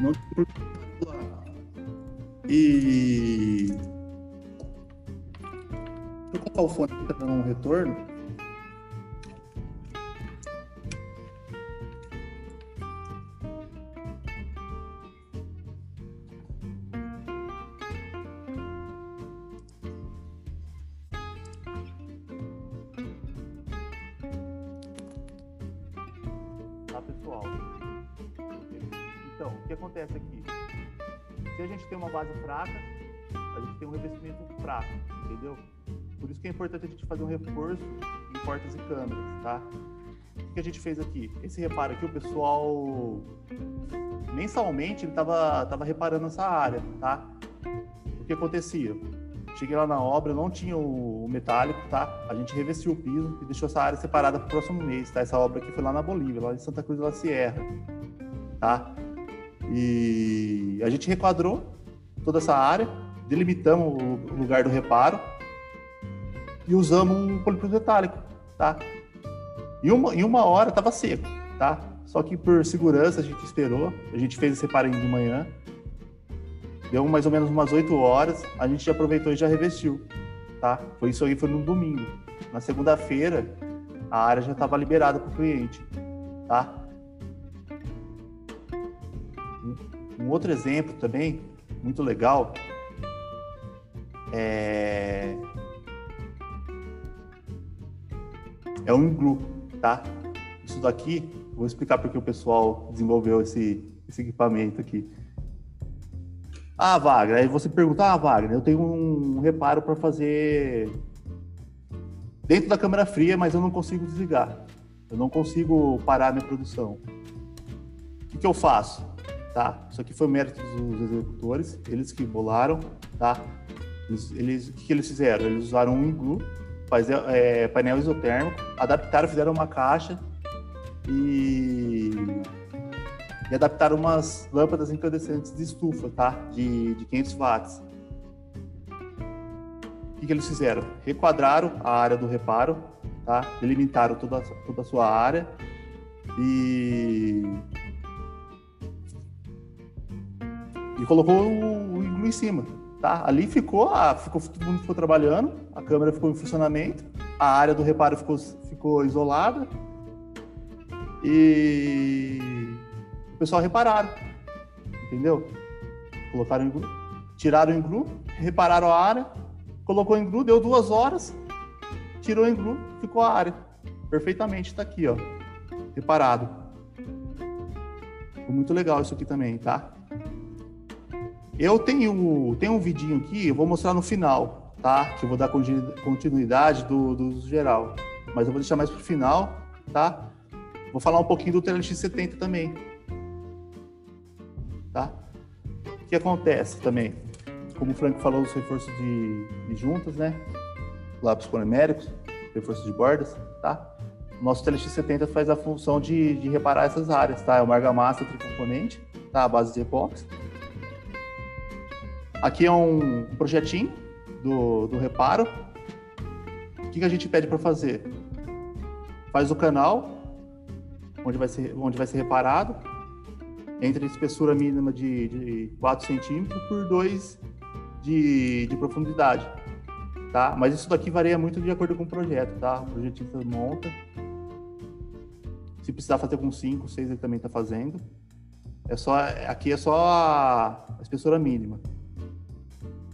Não tinha o metálico lá. E. Deixa eu colocar o fone para dar um retorno. Que acontece aqui? Se a gente tem uma base fraca, a gente tem um revestimento fraco, entendeu? Por isso que é importante a gente fazer um reforço em portas e câmeras, tá? O que a gente fez aqui? Esse reparo aqui, o pessoal mensalmente ele tava, tava reparando essa área, tá? O que acontecia? Cheguei lá na obra, não tinha o metálico, tá? A gente revestiu o piso e deixou essa área separada para o próximo mês, tá? Essa obra aqui foi lá na Bolívia, lá em Santa Cruz da Sierra, tá? E a gente requadrou toda essa área, delimitamos o lugar do reparo e usamos um polipropileno metálico, tá? Em uma, em uma hora estava seco, tá? Só que por segurança a gente esperou, a gente fez esse reparo de manhã, deu mais ou menos umas 8 horas, a gente já aproveitou e já revestiu, tá? Foi isso aí, foi no domingo. Na segunda-feira, a área já estava liberada para o cliente, tá? Um, outro exemplo também, muito legal, é, é o tá? Isso daqui, vou explicar porque o pessoal desenvolveu esse, esse equipamento aqui. Ah, Wagner, aí você pergunta, ah, Wagner, eu tenho um reparo para fazer dentro da câmera fria, mas eu não consigo desligar. Eu não consigo parar minha produção. O que, que eu faço? Tá? Isso aqui foi mérito dos executores, eles que bolaram, tá? Eles, eles, o que, eles fizeram? Eles usaram um iglu, faz, é, painel isotérmico, adaptaram, fizeram uma caixa e e adaptaram umas lâmpadas incandescentes de estufa, tá? De, de 500 watts. O que, que eles fizeram? Requadraram a área do reparo, tá? Delimitaram toda, toda a sua área e colocou o, o iglu em cima, tá? Ali ficou, a, ficou, todo mundo ficou trabalhando, a câmera ficou em funcionamento, a área do reparo ficou, ficou isolada e o pessoal repararam, entendeu? Colocaram em glue, tiraram em glue, repararam a área, colocou em glue, deu duas horas, tirou em glue, ficou a área. Perfeitamente, tá aqui, ó, reparado. Ficou muito legal isso aqui também, tá? Eu tenho, tenho um vidinho aqui, eu vou mostrar no final, tá? Que eu vou dar continuidade do, do geral. Mas eu vou deixar mais pro final, tá? Vou falar um pouquinho do TLX70 também, Tá? O que acontece também? Como o Frank falou, os reforços de, de juntas, né? Lápis poliméricos, reforço de bordas, tá? nosso TLX70 faz a função de, de reparar essas áreas, tá? É uma argamassa tricomponente, tá? A base de epóxi. Aqui é um projetinho do, do reparo. O que, que a gente pede para fazer? Faz o canal, onde vai ser, onde vai ser reparado, entre a espessura mínima de, de 4 centímetros por 2 de, de profundidade. Tá? Mas isso daqui varia muito de acordo com o projeto, tá? O projetista monta. Se precisar fazer com 5, 6 ele também está fazendo. É só, aqui é só a espessura mínima,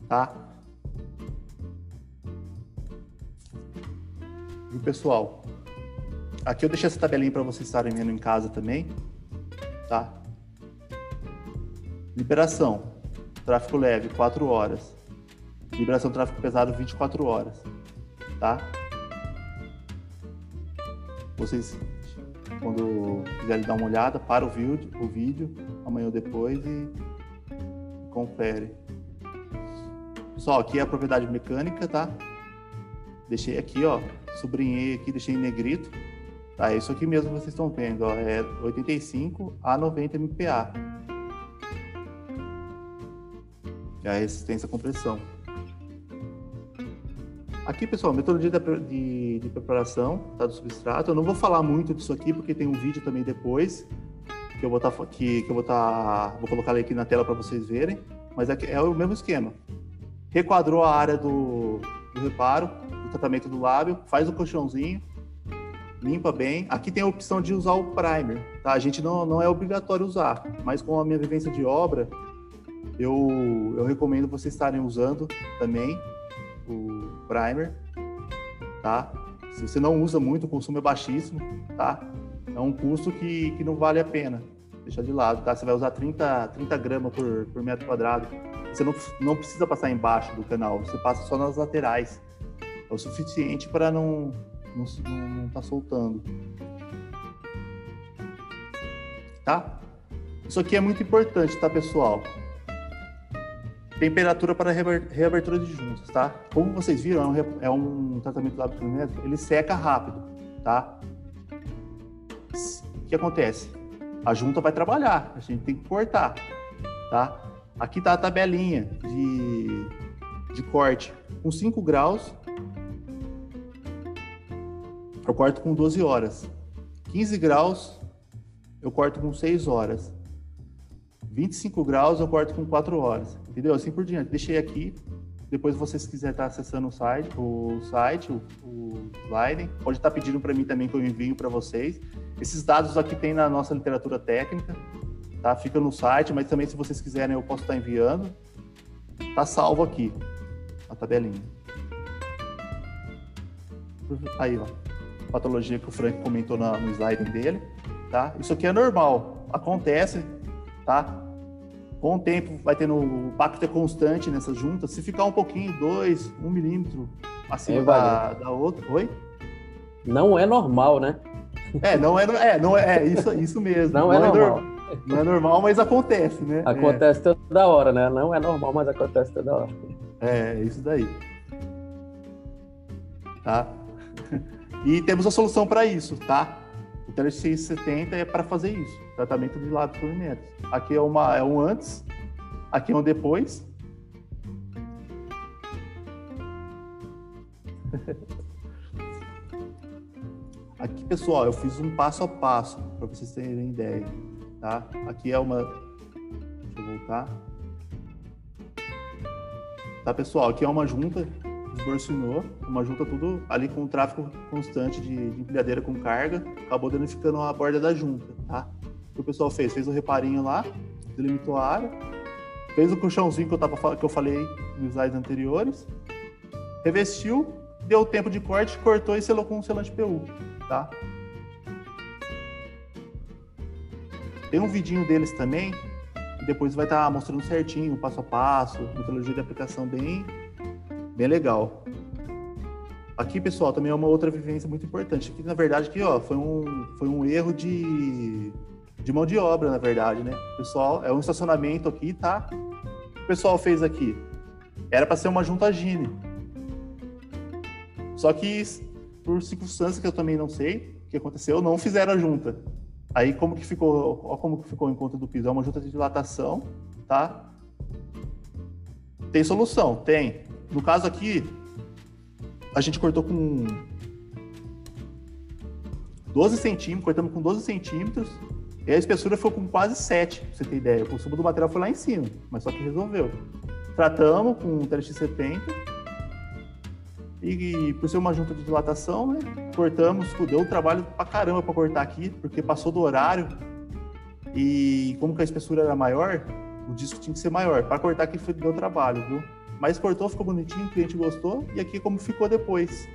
tá? E pessoal, aqui eu deixei essa tabelinha para vocês estarem vendo em casa também, tá? Liberação, tráfego leve, 4 horas. Liberação tráfego pesado, 24 horas. Tá? Vocês, quando quiserem dar uma olhada, para o vídeo, o vídeo amanhã ou depois e confere. Pessoal, aqui é a propriedade mecânica, tá? Deixei aqui, ó, sublinhei aqui, deixei em negrito. Tá, é isso aqui mesmo que vocês estão vendo, ó, é 85 a 90 MPa. É a resistência à compressão. Aqui, pessoal, metodologia de, de, preparação tá, do substrato. Eu não vou falar muito disso aqui, porque tem um vídeo também depois, que eu vou tá, que, que eu vou tá, vou colocar aqui na tela para vocês verem. Mas é, é, o mesmo esquema. Requadrou a área do, do reparo, do tratamento do lábio, faz o colchãozinho, limpa bem. Aqui tem a opção de usar o primer, tá? A gente não, não é obrigatório usar, mas com a minha vivência de obra, eu, eu recomendo vocês estarem usando também o primer, tá? Se você não usa muito, o consumo é baixíssimo, tá? É um custo que, que não vale a pena deixar de lado, tá? Você vai usar 30, 30 gramas por, por metro quadrado. Você não, não precisa passar embaixo do canal, você passa só nas laterais. É o suficiente para não não estar não, tá soltando. Tá? Isso aqui é muito importante, tá, pessoal? Temperatura para reabertura de juntas, tá? Como vocês viram, é um, é tratamento lábio quilométrico, ele seca rápido, tá? O que acontece? A junta vai trabalhar, a gente tem que cortar, tá? Aqui tá a tabelinha de, de corte. Com 5 graus, eu corto com 12 horas. 15 graus, eu corto com 6 horas. 25 graus, eu corto com 4 horas. Entendeu? Assim por diante. Deixei aqui. Depois, vocês quiserem estar acessando o site, o site, o, o slide, pode estar pedindo para mim também que eu envio para vocês. Esses dados aqui tem na nossa literatura técnica, tá? Fica no site, mas também se vocês quiserem eu posso estar enviando. Tá salvo aqui a tabelinha. Aí, ó. Patologia que o Frank comentou na, no slide dele, tá? Isso aqui é normal, acontece, tá? Com o tempo vai tendo o pacto é constante nessas juntas. Se ficar um pouquinho, dois, um milímetro acima é, da, da outra. Oi? Não é normal, né? É, não é, é, não é, é isso, isso mesmo. Não, é não é, normal. Não é normal, mas acontece, né? Acontece é. toda hora, né? Não é normal, mas acontece toda hora. É, isso daí. Tá? E temos a solução para isso, tá? O TLX 70 é para fazer isso, tratamento de lábios colorimetros. Aqui é, uma, é um antes, aqui é um depois. [laughs] Aqui, pessoal, eu fiz um passo a passo para vocês terem ideia, tá? Aqui é uma... Deixa eu voltar. Tá, pessoal? Aqui é uma junta desborsinou, uma junta tudo ali com um tráfego constante de, de empilhadeira com carga, acabou danificando a borda da junta, tá? O que o pessoal fez? Fez o reparinho lá, delimitou a área, fez o colchãozinho que eu, tava, que eu falei nos slides anteriores, revestiu, deu o tempo de corte, cortou e selou com um selante PU, tá? Tem um vidinho deles também, e depois vai estar tá mostrando certinho, passo a passo, metodologia de aplicação bem bem legal. Aqui, pessoal, também é uma outra vivência muito importante. Aqui, na verdade, aqui, ó, foi um, foi um erro de, de mão de obra, na verdade, né? Pessoal, é um estacionamento aqui, tá? O o pessoal fez aqui? Era para ser uma junta Gine. Só que, por circunstâncias que eu também não sei, que aconteceu? Não fizeram a junta. Aí como que ficou, ó, como que ficou o encontro do piso? É uma junta de dilatação, tá? Tem solução? Tem. No caso aqui, a gente cortou com 12 centímetros, cortamos com 12 centímetros, e a espessura foi com quase 7, pra você ter ideia. O consumo do material foi lá em cima, mas só que resolveu. Tratamos com um TLX 70, e, por ser uma junta de dilatação, né, cortamos, deu um trabalho pra caramba pra cortar aqui, porque passou do horário, e como que a espessura era maior, o disco tinha que ser maior. Para cortar aqui foi, deu trabalho, viu? Mas cortou, ficou bonitinho, o cliente gostou, e aqui como ficou depois.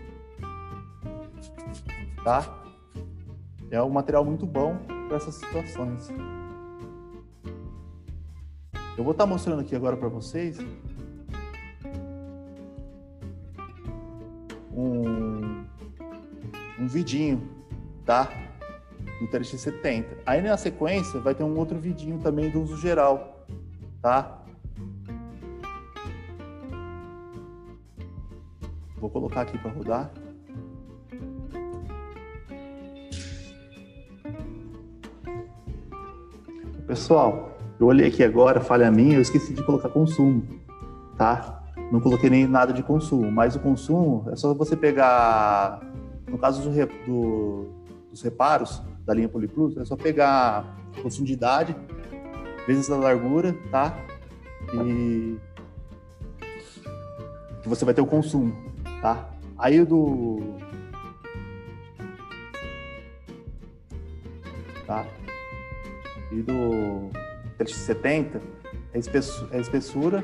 Tá? É um material muito bom para essas situações. Eu vou estar tá mostrando aqui agora para vocês um, um vidinho, tá? Do TLX 70. Aí na sequência vai ter um outro vidinho também do uso geral, tá? Vou colocar aqui para rodar. Pessoal, eu olhei aqui agora, falha minha, eu esqueci de colocar consumo, tá? Não coloquei nem nada de consumo, mas o consumo é só você pegar, no caso do, do, dos reparos da linha Poliplus, é só pegar profundidade vezes a largura, tá? E que você vai ter o consumo, tá? Aí do tá? e do TX70 é é espessura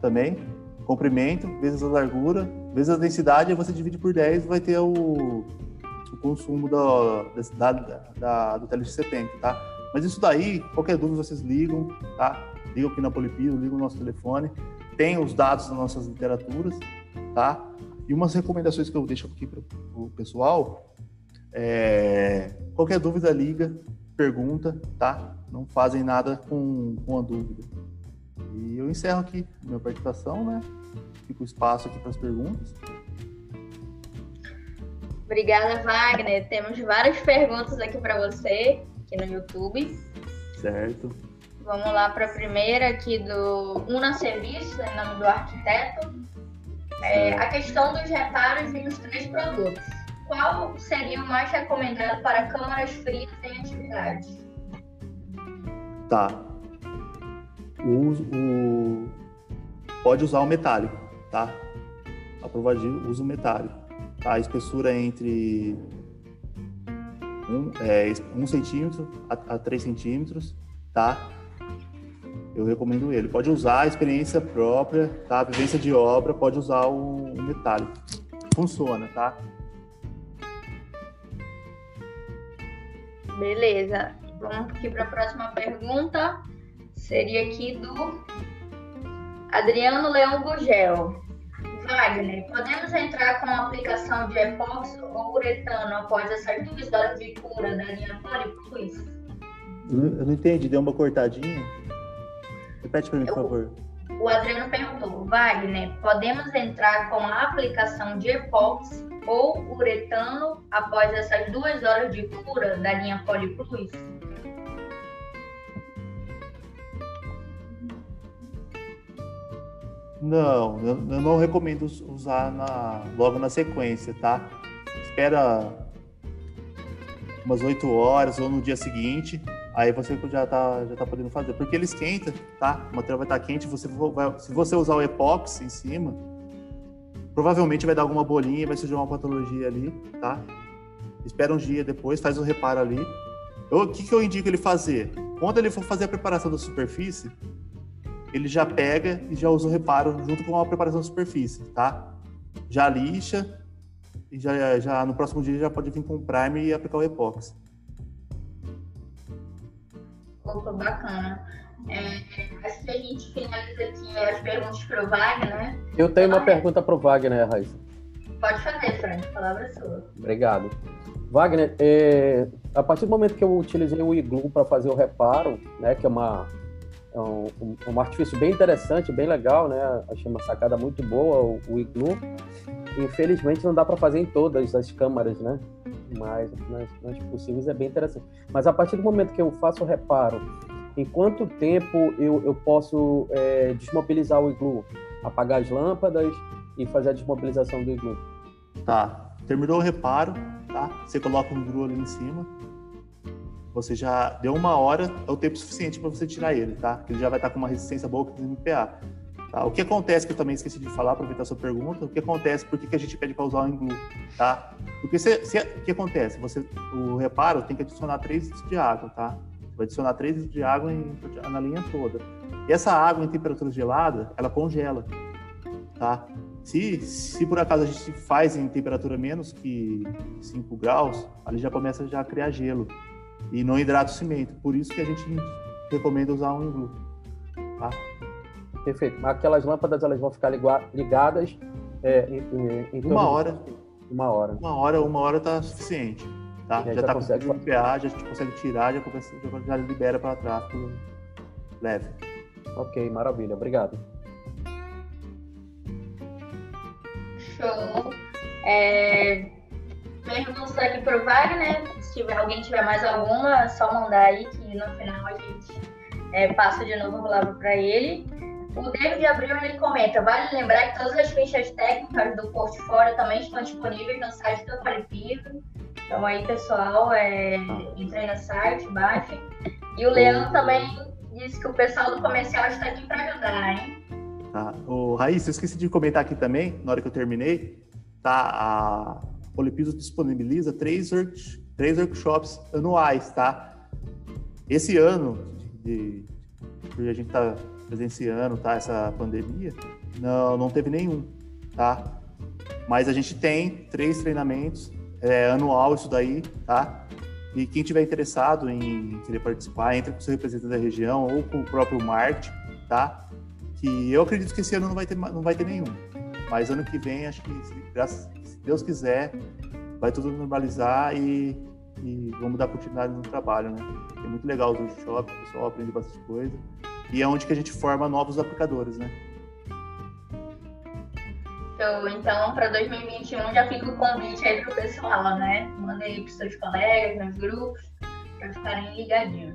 também, comprimento, vezes a largura, vezes a densidade, você divide por 10 vai ter o, o consumo do, da, da, do TLX70, tá? Mas isso daí, qualquer dúvida vocês ligam, tá? Ligam aqui na Polipiso, ligam no nosso telefone, tem os dados das nossas literaturas, tá? E umas recomendações que eu deixo aqui para o pessoal, é, qualquer dúvida liga, pergunta, tá? Não fazem nada com, com a dúvida. E eu encerro aqui minha participação, né? Fico espaço aqui para as perguntas. Obrigada, Wagner. Temos várias perguntas aqui para você, aqui no YouTube. Certo. Vamos lá para a primeira aqui do Una Serviço, em nome do arquiteto. É, a questão dos reparos nos três produtos qual seria o mais recomendado para câmaras frias em atividade? Tá. O, o, pode usar o metálico, tá? Aprovadinho, usa o metálico. Tá? A espessura é entre um, é, um centímetro a, a 3 centímetros, tá? Eu recomendo ele. Pode usar a experiência própria, tá? A vivência de obra, pode usar o, o metálico. Funciona, tá? Beleza. Vamos aqui para a próxima pergunta. Seria aqui do Adriano Leão Gugel. Wagner, podemos entrar com a aplicação de epóxi ou uretano após essas duas horas de cura da linha Poliplus? Eu não entendi, deu uma cortadinha. Repete para mim, por favor. O Adriano perguntou, Wagner, podemos entrar com a aplicação de epóxi ou uretano após essas duas horas de cura da linha Poliplus? Não, eu, não recomendo usar na, logo na sequência, tá? Espera umas 8 horas ou no dia seguinte, aí você já tá, já tá podendo fazer. Porque ele esquenta, tá? O material vai estar tá quente, você vai, se você usar o epóxi em cima, Provavelmente vai dar alguma bolinha, vai surgir uma patologia ali, tá? Espera um dia depois, faz o reparo ali. O que, que eu indico ele fazer? Quando ele for fazer a preparação da superfície, ele já pega e já usa o reparo junto com a preparação da superfície, tá? Já lixa e já, já no próximo dia já pode vir com o primer e aplicar o epóxi. Opa, bacana. É, acho que a gente finaliza aqui as perguntas para o Wagner, né? Eu tenho uma pergunta para o Wagner, Raíssa. Pode fazer, Frank, a palavra é sua. Obrigado. Wagner, é, a partir do momento que eu utilizei o Iglu para fazer o reparo, né, que é uma é um, um, um, artifício bem interessante, bem legal, né? Achei uma sacada muito boa o, o Iglu. Infelizmente não dá para fazer em todas as câmaras, né? mais, mais, mais possíveis é bem interessante. Mas a partir do momento que eu faço o reparo, em quanto tempo eu, eu posso é, desmobilizar o iglu? Apagar as lâmpadas e fazer a desmobilização do iglu? Tá. Terminou o reparo, tá? Você coloca um iglu ali em cima. Você já deu uma hora, é o tempo suficiente para você tirar ele, tá? Ele já vai estar com uma resistência boa com o MPA. Tá? O que acontece, que eu também esqueci de falar, aproveitar a sua pergunta, o que acontece, por que, que a gente pede para usar o englu, tá? Porque se, se, o que acontece? Você, o reparo tem que adicionar 3 litros de água, tá? Vai adicionar 3 litros de água em, na linha toda. E essa água em temperatura gelada, ela congela, tá? Se, se por acaso a gente faz em temperatura menos que 5 graus, ali já começa já a criar gelo e não hidrata o cimento. Por isso que a gente recomenda usar um englu, tá? Perfeito. Aquelas lâmpadas elas vão ficar ligadas é, em, em, uma hora. Uma hora. Uma hora, uma hora tá suficiente. Tá? Já, já tá consegue com PA, já a gente consegue tirar, já, começa, já libera para tráfego leve. Ok, maravilha. Obrigado. Show. É... Perguntas aqui para o Wagner. Se tiver, alguém tiver mais alguma, é só mandar aí que no final a gente é, passa de novo a palavra para ele. O David Abreu ele comenta: vale lembrar que todas as fichas técnicas do portfólio também estão disponíveis no site do Qualifico. Então aí, pessoal, é, entrem no site, baixem. E o Leandro também disse que o pessoal do comercial está aqui para ajudar, hein? Tá. O Raíssa, eu esqueci de comentar aqui também, na hora que eu terminei, tá? A Polipiso disponibiliza três, work, três workshops anuais, tá? Esse ano, de, a gente tá presenciando, tá? Essa pandemia, não, não teve nenhum, tá? Mas a gente tem três treinamentos é, anual isso daí, tá? E quem tiver interessado em querer participar, entre com o seu representante da região ou com o próprio marketing, tá? Que eu acredito que esse ano não vai ter, não vai ter nenhum. Mas ano que vem, acho que, graças, Deus quiser, vai tudo normalizar e, e vamos dar continuidade no trabalho, né? É muito legal os workshops, o pessoal aprende bastante coisa. E é onde que a gente forma novos aplicadores, né? Então, para 2021 já fica o convite aí pro pessoal, né? Manda aí pros seus colegas, nos grupos, para ficarem ligadinhos.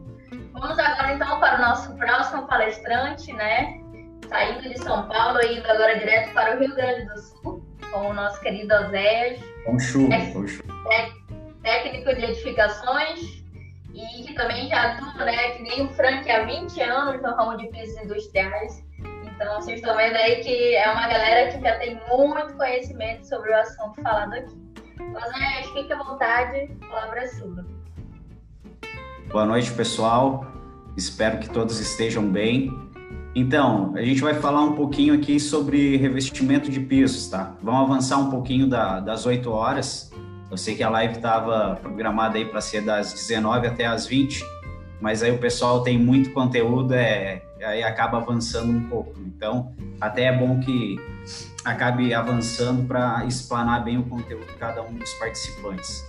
Vamos agora então para o nosso próximo palestrante, né? Saindo de São Paulo e indo agora direto para o Rio Grande do Sul, com o nosso querido Oséias. Com com chuva. Técnico de edificações e que também já atua, né? Que nem o Frank há 20 anos no ramo de pisos industriais então, vocês estão vendo aí que é uma galera que já tem muito conhecimento sobre o assunto falado aqui. Osés, fique à vontade, a palavra é sua. Boa noite, pessoal. Espero que todos estejam bem. Então, a gente vai falar um pouquinho aqui sobre revestimento de pisos, tá? Vamos avançar um pouquinho da, das 8 horas. Eu sei que a live estava programada aí para ser das 19 até as 20, mas aí o pessoal tem muito conteúdo, é, aí acaba avançando um pouco. Então, até é bom que acabe avançando para explanar bem o conteúdo de cada um dos participantes.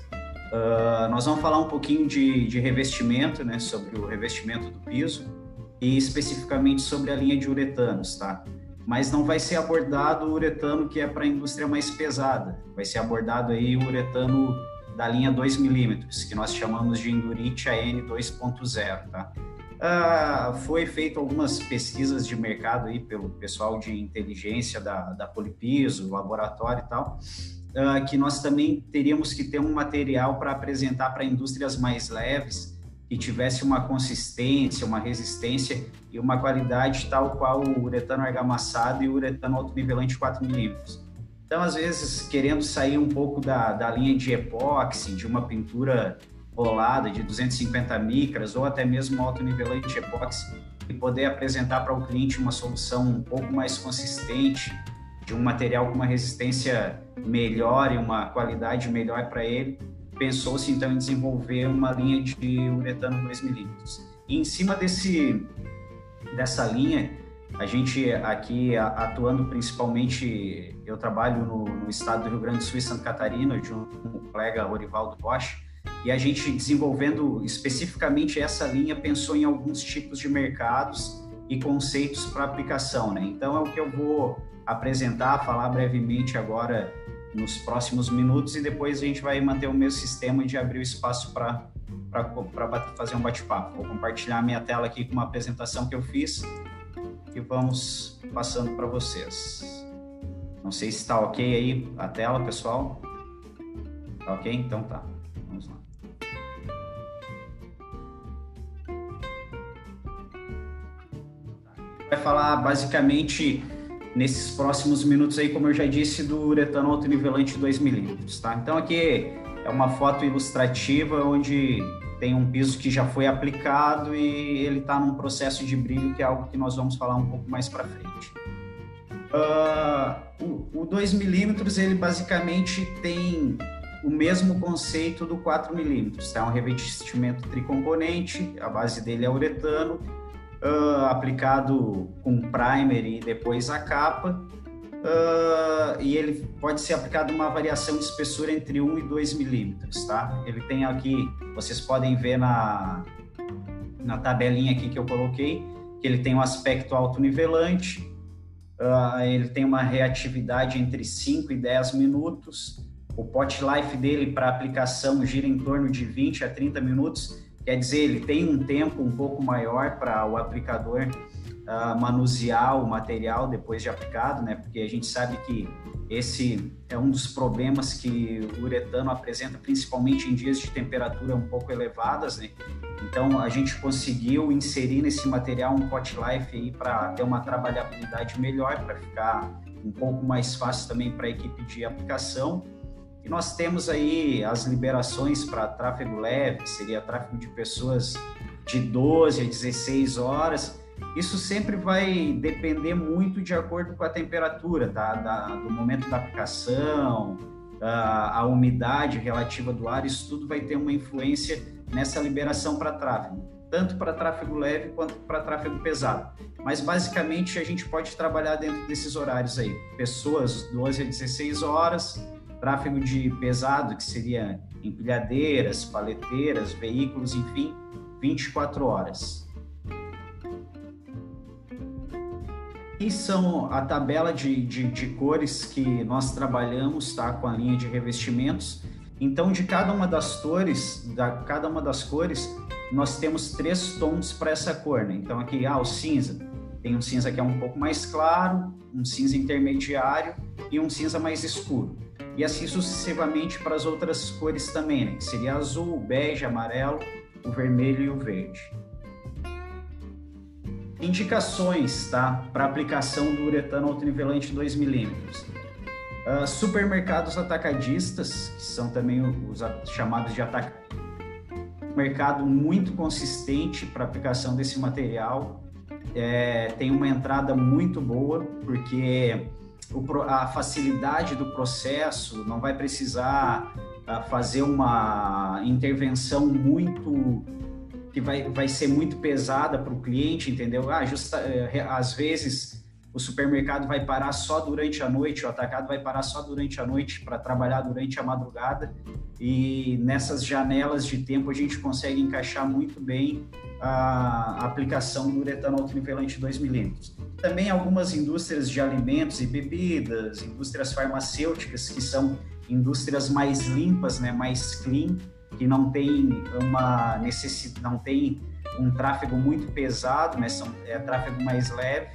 Uh, nós vamos falar um pouquinho de, de revestimento, né, sobre o revestimento do piso e especificamente sobre a linha de uretanos, tá? Mas não vai ser abordado o uretano que é para a indústria mais pesada, vai ser abordado aí o uretano da linha 2 milímetros, que nós chamamos de Endurite AN 2.0, tá? Uh, foi feito algumas pesquisas de mercado aí pelo pessoal de inteligência da, da Polipiso, laboratório e tal, uh, que nós também teríamos que ter um material para apresentar para indústrias mais leves, que tivesse uma consistência, uma resistência e uma qualidade tal qual o uretano argamassado e o uretano autonivelante 4 milímetros. Então, às vezes, querendo sair um pouco da, da linha de epóxi, de uma pintura rolada de 250 micras ou até mesmo alto nivelante epóxi e poder apresentar para o cliente uma solução um pouco mais consistente, de um material com uma resistência melhor e uma qualidade melhor para ele, pensou-se então em desenvolver uma linha de uretano 2 milímetros. E em cima desse dessa linha, a gente aqui atuando principalmente, eu trabalho no, no estado do Rio Grande do Sul e Santa Catarina, junto com o colega Orivaldo Rocha, e a gente desenvolvendo especificamente essa linha pensou em alguns tipos de mercados e conceitos para aplicação, né? Então é o que eu vou apresentar, falar brevemente agora nos próximos minutos e depois a gente vai manter o mesmo sistema de abrir o espaço para fazer um bate-papo. Vou compartilhar minha tela aqui com uma apresentação que eu fiz e vamos passando para vocês. Não sei se está ok aí a tela, pessoal. Tá ok? Então tá. Vamos lá. Vai falar basicamente nesses próximos minutos aí, como eu já disse, do uretano autonivelante 2 milímetros, tá? Então aqui é uma foto ilustrativa onde tem um piso que já foi aplicado e ele está num processo de brilho, que é algo que nós vamos falar um pouco mais para frente. Uh, o, o 2 milímetros, ele basicamente tem o mesmo conceito do 4 milímetros, tá? É um revestimento tricomponente, a base dele é uretano, uh, aplicado com primer e depois a capa, uh, e ele pode ser aplicado uma variação de espessura entre 1 e 2 milímetros, tá? Ele tem aqui, vocês podem ver na, na tabelinha aqui que eu coloquei, que ele tem um aspecto autonivelante, uh, ele tem uma reatividade entre 5 e 10 minutos, o pot life dele para aplicação gira em torno de 20 a 30 minutos, quer dizer, ele tem um tempo um pouco maior para o aplicador uh, manusear o material depois de aplicado, né? Porque a gente sabe que esse é um dos problemas que o uretano apresenta, principalmente em dias de temperatura um pouco elevadas, né? Então a gente conseguiu inserir nesse material um pot life aí para ter uma trabalhabilidade melhor, para ficar um pouco mais fácil também para a equipe de aplicação. E nós temos aí as liberações para tráfego leve, que seria tráfego de pessoas de 12 a 16 horas, isso sempre vai depender muito de acordo com a temperatura, tá? Da, do momento da aplicação, a, umidade relativa do ar, isso tudo vai ter uma influência nessa liberação para tráfego, tanto para tráfego leve quanto para tráfego pesado. Mas basicamente a gente pode trabalhar dentro desses horários aí, pessoas 12 a 16 horas, tráfego de pesado, que seria empilhadeiras, paleteiras, veículos, enfim, 24 horas. aqui são a tabela de, de, de, cores que nós trabalhamos, tá? Com a linha de revestimentos. Então, de cada uma das cores, da cada uma das cores, nós temos três tons para essa cor, né? Então, aqui, ah, o cinza. Tem um cinza que é um pouco mais claro, um cinza intermediário e um cinza mais escuro. E assim sucessivamente para as outras cores também, né? Que seria azul, bege, amarelo, o vermelho e o verde. Indicações tá, para aplicação do uretano autonivelante 2 milímetros. Uh, supermercados atacadistas, que são também os chamados de atacadistas, mercado muito consistente para aplicação desse material. É, tem uma entrada muito boa, porque a facilidade do processo não vai precisar uh, fazer uma intervenção muito que vai, vai ser muito pesada para o cliente, entendeu? Ah, justa, é, às vezes o supermercado vai parar só durante a noite, o atacado vai parar só durante a noite para trabalhar durante a madrugada e nessas janelas de tempo a gente consegue encaixar muito bem a aplicação do uretano autonivelante 2 milímetros. Também algumas indústrias de alimentos e bebidas, indústrias farmacêuticas que são indústrias mais limpas, né, mais clean, que não tem uma necessidade, não tem um tráfego muito pesado, né? São, é tráfego mais leve.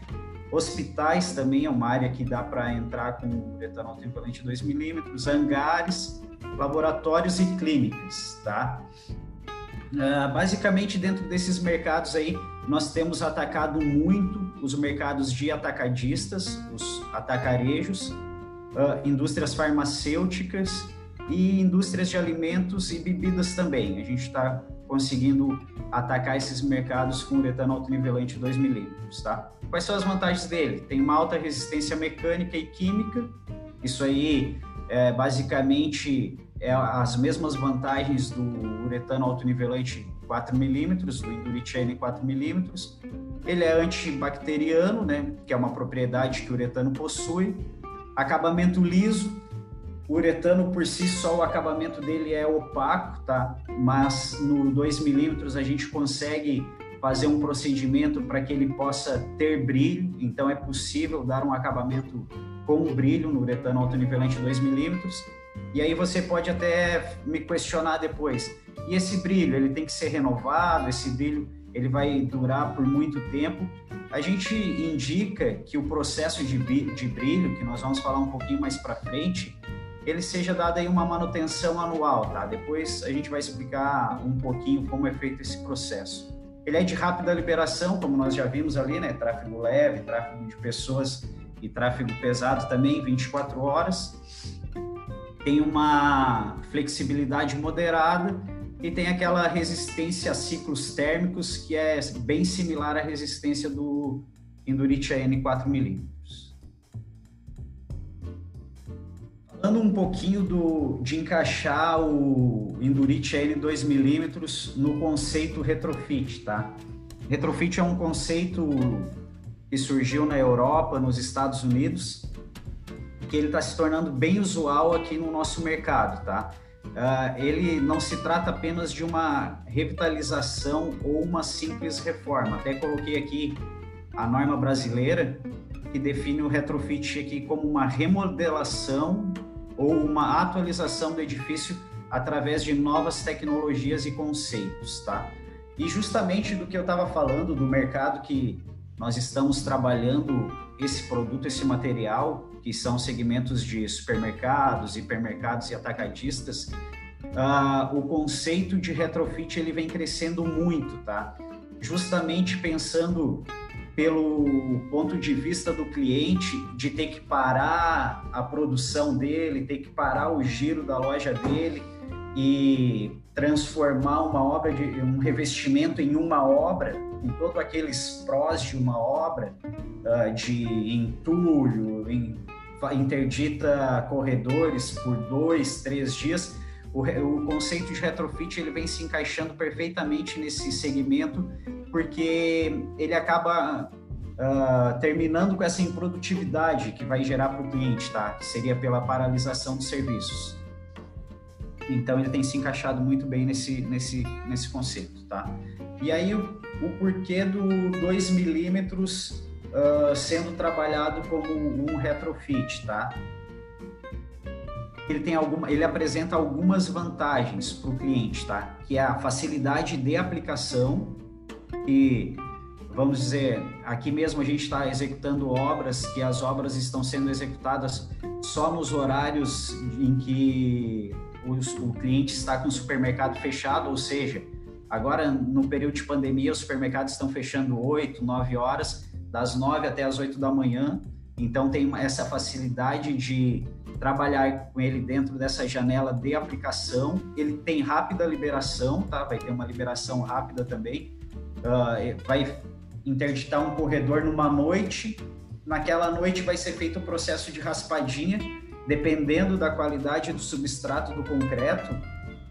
Hospitais também é uma área que dá para entrar com etanol trivalente 2 milímetros, hangares, laboratórios e clínicas, tá? Uh, basicamente, dentro desses mercados aí, nós temos atacado muito os mercados de atacadistas, os atacarejos, uh, indústrias farmacêuticas e indústrias de alimentos e bebidas também. A gente está conseguindo atacar esses mercados com uretano autonivelante 2 milímetros, tá? Quais são as vantagens dele? Tem uma alta resistência mecânica e química. Isso aí, é, basicamente, é as mesmas vantagens do uretano autonivelante 4 milímetros, do Enduritiane 4 milímetros. Ele é antibacteriano, né? Que é uma propriedade que o uretano possui. Acabamento liso, o uretano por si só, o acabamento dele é opaco, tá? Mas no 2 milímetros a gente consegue fazer um procedimento para que ele possa ter brilho, então é possível dar um acabamento com brilho no uretano altonivelante 2 milímetros. E aí você pode até me questionar depois, e esse brilho, ele tem que ser renovado, esse brilho ele vai durar por muito tempo. A gente indica que o processo de, brilho, que nós vamos falar um pouquinho mais para frente, ele seja dado aí uma manutenção anual, tá? Depois a gente vai explicar um pouquinho como é feito esse processo. Ele é de rápida liberação, como nós já vimos ali, né? Tráfego leve, tráfego de pessoas e tráfego pesado também, 24 horas. Tem uma flexibilidade moderada e tem aquela resistência a ciclos térmicos que é bem similar à resistência do Endurite AN 4mm. Falando um pouquinho do, de encaixar o Endurite AN 2mm no conceito retrofit, tá? Retrofit é um conceito que surgiu na Europa, nos Estados Unidos, que ele está se tornando bem usual aqui no nosso mercado, tá? uh, ele não se trata apenas de uma revitalização ou uma simples reforma. Até coloquei aqui a norma brasileira que define o retrofit aqui como uma remodelação ou uma atualização do edifício através de novas tecnologias e conceitos, tá? E justamente do que eu estava falando do mercado que nós estamos trabalhando esse produto, esse material, que são segmentos de supermercados, hipermercados e atacadistas, uh, o conceito de retrofit ele vem crescendo muito, tá? Justamente pensando pelo ponto de vista do cliente de ter que parar a produção dele, ter que parar o giro da loja dele e transformar uma obra de um revestimento em uma obra, com todos aqueles prós de uma obra, uh, de entulho, em interdita corredores por dois, três dias, o, o, conceito de retrofit ele vem se encaixando perfeitamente nesse segmento, porque ele acaba uh, terminando com essa improdutividade que vai gerar para o cliente, tá? Que seria pela paralisação dos serviços. Então ele tem se encaixado muito bem nesse, nesse, nesse conceito, tá? E aí o, o porquê do 2 milímetros uh, sendo trabalhado como um retrofit, tá? Ele tem alguma, ele apresenta algumas vantagens para o cliente, tá? Que é a facilidade de aplicação e vamos dizer, aqui mesmo a gente está executando obras que as obras estão sendo executadas só nos horários em que o, o cliente está com o supermercado fechado, ou seja, agora no período de pandemia os supermercados estão fechando 8, 9 horas das 9 até as 8 da manhã. Então tem essa facilidade de trabalhar com ele dentro dessa janela de aplicação. Ele tem rápida liberação, tá? Vai ter uma liberação rápida também. Uh, vai interditar um corredor numa noite. Naquela noite vai ser feito o processo de raspadinha, dependendo da qualidade do substrato do concreto.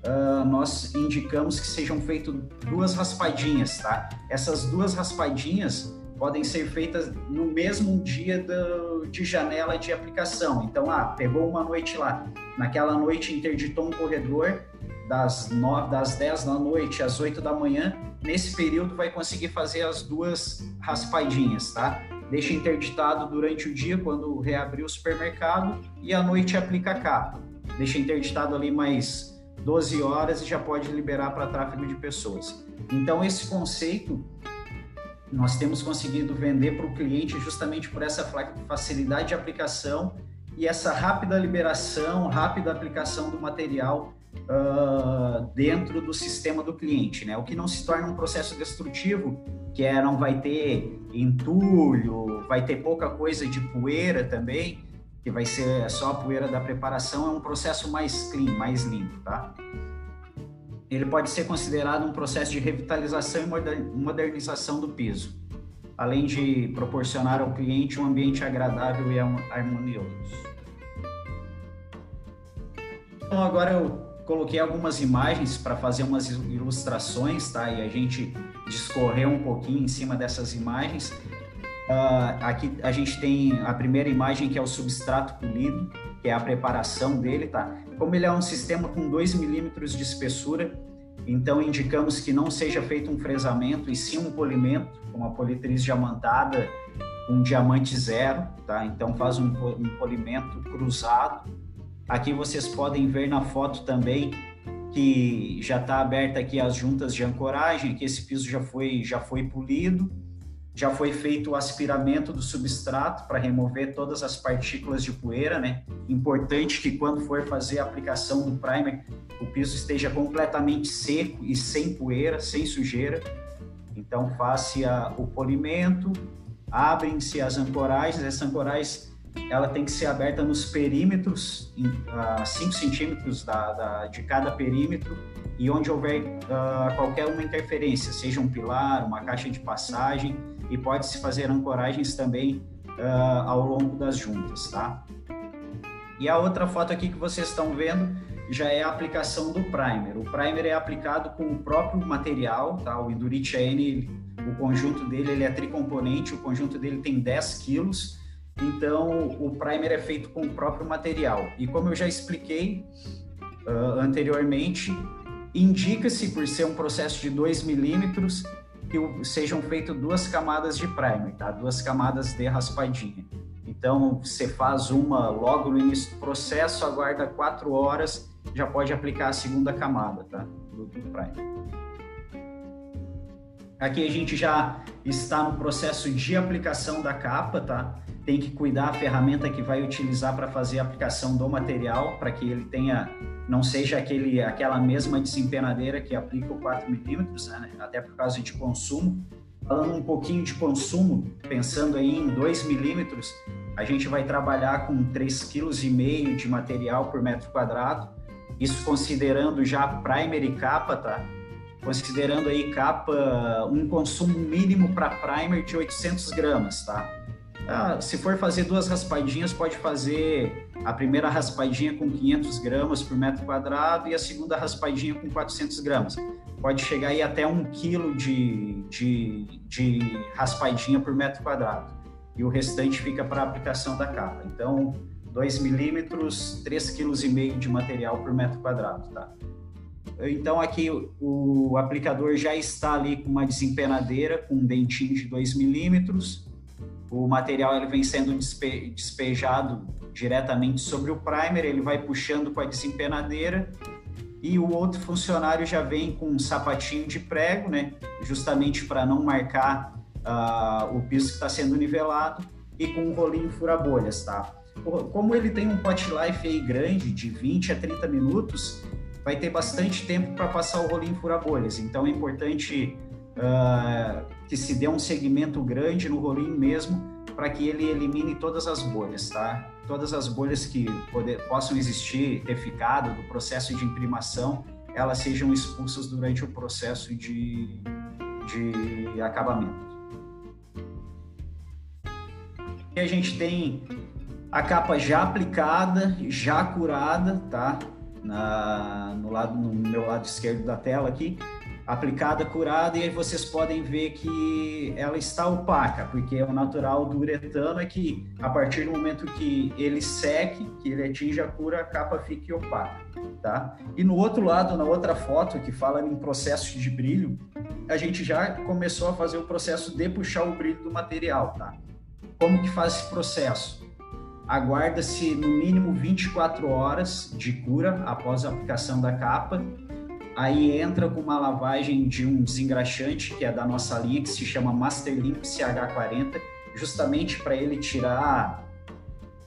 Uh, nós indicamos que sejam feitas duas raspadinhas, tá? Essas duas raspadinhas podem ser feitas no mesmo dia do, de janela de aplicação. Então, ah, pegou uma noite lá, naquela noite interditou um corredor das, 9, das 10 da noite às 8 da manhã, nesse período vai conseguir fazer as duas raspadinhas, tá? Deixa interditado durante o dia, quando reabrir o supermercado, e à noite aplica a capa. Deixa interditado ali mais 12 horas e já pode liberar para tráfego de pessoas. Então, esse conceito nós temos conseguido vender para o cliente justamente por essa facilidade de aplicação e essa rápida liberação, rápida aplicação do material uh, dentro do sistema do cliente, né? O que não se torna um processo destrutivo, que é não vai ter entulho, vai ter pouca coisa de poeira também, que vai ser só a poeira da preparação, é um processo mais clean, mais limpo, tá? Ele pode ser considerado um processo de revitalização e modernização do piso, além de proporcionar ao cliente um ambiente agradável e harmonioso. Então agora eu coloquei algumas imagens para fazer umas ilustrações, tá? E a gente discorreu um pouquinho em cima dessas imagens. Uh, aqui a gente tem a primeira imagem que é o substrato polido, que é a preparação dele, tá? Como ele é um sistema com 2 milímetros de espessura, então indicamos que não seja feito um fresamento e sim um polimento, com uma politriz diamantada um diamante zero, tá? Então faz um, um polimento cruzado. Aqui vocês podem ver na foto também que já está aberta aqui as juntas de ancoragem, que esse piso já foi já foi polido, já foi feito o aspiramento do substrato para remover todas as partículas de poeira, né? Importante que quando for fazer a aplicação do primer, o piso esteja completamente seco e sem poeira, sem sujeira. Então faça o polimento, abrem-se as ancoragens, essas ancoragens ela tem que ser aberta nos perímetros, a 5 centímetros da, da, de cada perímetro, e onde houver uh, qualquer uma interferência, seja um pilar, uma caixa de passagem, e pode-se fazer ancoragens também uh, ao longo das juntas, tá? E a outra foto aqui que vocês estão vendo já é a aplicação do primer. O primer é aplicado com o próprio material, tá? O Indurite N, o conjunto dele ele é tricomponente, o conjunto dele tem 10 quilos, então o primer é feito com o próprio material. E como eu já expliquei uh, anteriormente, indica-se, por ser um processo de 2 milímetros, que sejam feitas duas camadas de primer, tá? duas camadas de raspadinha. Então, você faz uma logo no início do processo, aguarda quatro horas, já pode aplicar a segunda camada tá? do, do primer. Aqui a gente já está no processo de aplicação da capa, tá? Tem que cuidar a ferramenta que vai utilizar para fazer a aplicação do material, para que ele tenha, não seja aquele, aquela mesma desempenadeira que aplica o 4 milímetros, né? até por causa de consumo. Falando um pouquinho de consumo, pensando aí em 2 milímetros, a gente vai trabalhar com 3,5 kg de material por metro quadrado, isso considerando já primer e capa, tá? Considerando aí capa, um consumo mínimo para primer de 800 gramas, tá? Ah, se for fazer duas raspadinhas, pode fazer a primeira raspadinha com 500 gramas por metro quadrado e a segunda raspadinha com 400 gramas. Pode chegar aí até um quilo de, de, de raspadinha por metro quadrado. E o restante fica para aplicação da capa. Então, 2 milímetros, 3,5 kg de material por metro quadrado, tá? Então, aqui o aplicador já está ali com uma desempenadeira, com um dentinho de 2 milímetros, o material ele vem sendo despe despejado diretamente sobre o primer, ele vai puxando com a desempenadeira e o outro funcionário já vem com um sapatinho de prego, né, justamente para não marcar uh, o piso que está sendo nivelado e com um rolinho fura-bolhas, tá? Como ele tem um pot life aí grande, de 20 a 30 minutos, vai ter bastante tempo para passar o rolinho fura-bolhas, então é importante uh, que se dê um segmento grande no rolinho mesmo, para que ele elimine todas as bolhas, tá? Todas as bolhas que poder, possam existir, ter ficado do processo de imprimação, elas sejam expulsas durante o processo de, de acabamento. E a gente tem a capa já aplicada, já curada, tá? Na, no, lado, no meu lado esquerdo da tela aqui aplicada, curada, e aí vocês podem ver que ela está opaca, porque o natural do uretano é que a partir do momento que ele seque, que ele atinge a cura, a capa fique opaca, tá? E no outro lado, na outra foto, que fala em processo de brilho, a gente já começou a fazer o processo de puxar o brilho do material, tá? Como que faz esse processo? Aguarda-se no mínimo 24 horas de cura após a aplicação da capa Aí entra com uma lavagem de um desengraxante, que é da nossa linha, que se chama Master Limp CH40, justamente para ele tirar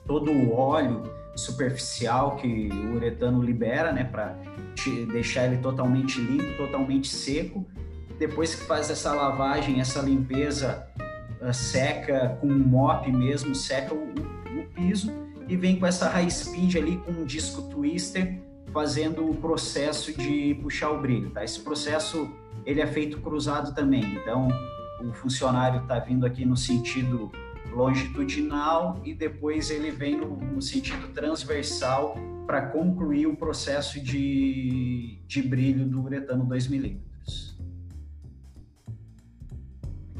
todo o óleo superficial que o uretano libera, né, para deixar ele totalmente limpo, totalmente seco. Depois que faz essa lavagem, essa limpeza uh, seca com um mop mesmo, seca o, o, o piso e vem com essa high speed ali com um disco twister fazendo o processo de puxar o brilho, tá? Esse processo ele é feito cruzado também, então o funcionário está vindo aqui no sentido longitudinal e depois ele vem no, no sentido transversal para concluir o processo de, de brilho do uretano 2 milímetros.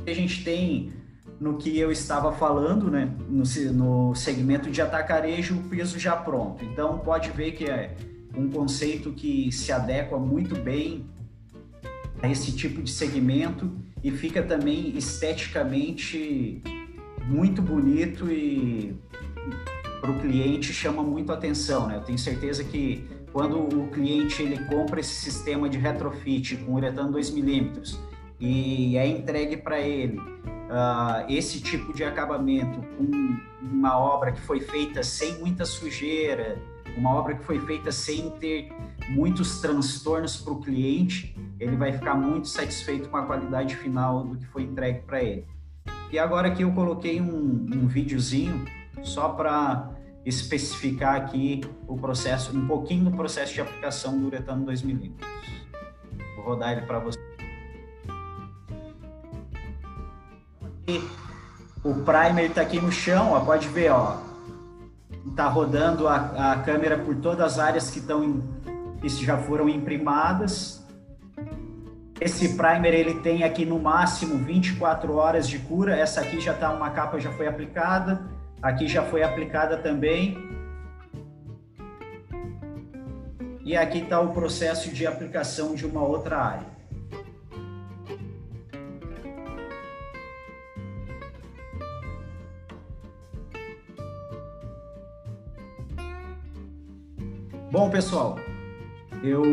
A gente tem no que eu estava falando, né, no, no segmento de atacarejo, o piso já pronto. Então pode ver que é um conceito que se adequa muito bem a esse tipo de segmento e fica também esteticamente muito bonito e para o cliente chama muito atenção, né? Eu tenho certeza que quando o cliente ele compra esse sistema de retrofit com uretano 2 milímetros e é entregue para ele uh, esse tipo de acabamento com uma obra que foi feita sem muita sujeira, uma obra que foi feita sem ter muitos transtornos para o cliente, ele vai ficar muito satisfeito com a qualidade final do que foi entregue para ele. E agora aqui eu coloquei um, um videozinho só para especificar aqui o processo, um pouquinho do processo de aplicação do uretano 2 milímetros. Vou rodar ele para você. O primer está aqui no chão, ó, pode ver, ó, está rodando a, a, câmera por todas as áreas que estão que já foram imprimadas. Esse primer ele tem aqui no máximo 24 horas de cura. Essa aqui já está uma capa já foi aplicada, aqui já foi aplicada também. E aqui está o processo de aplicação de uma outra área. Bom, pessoal, eu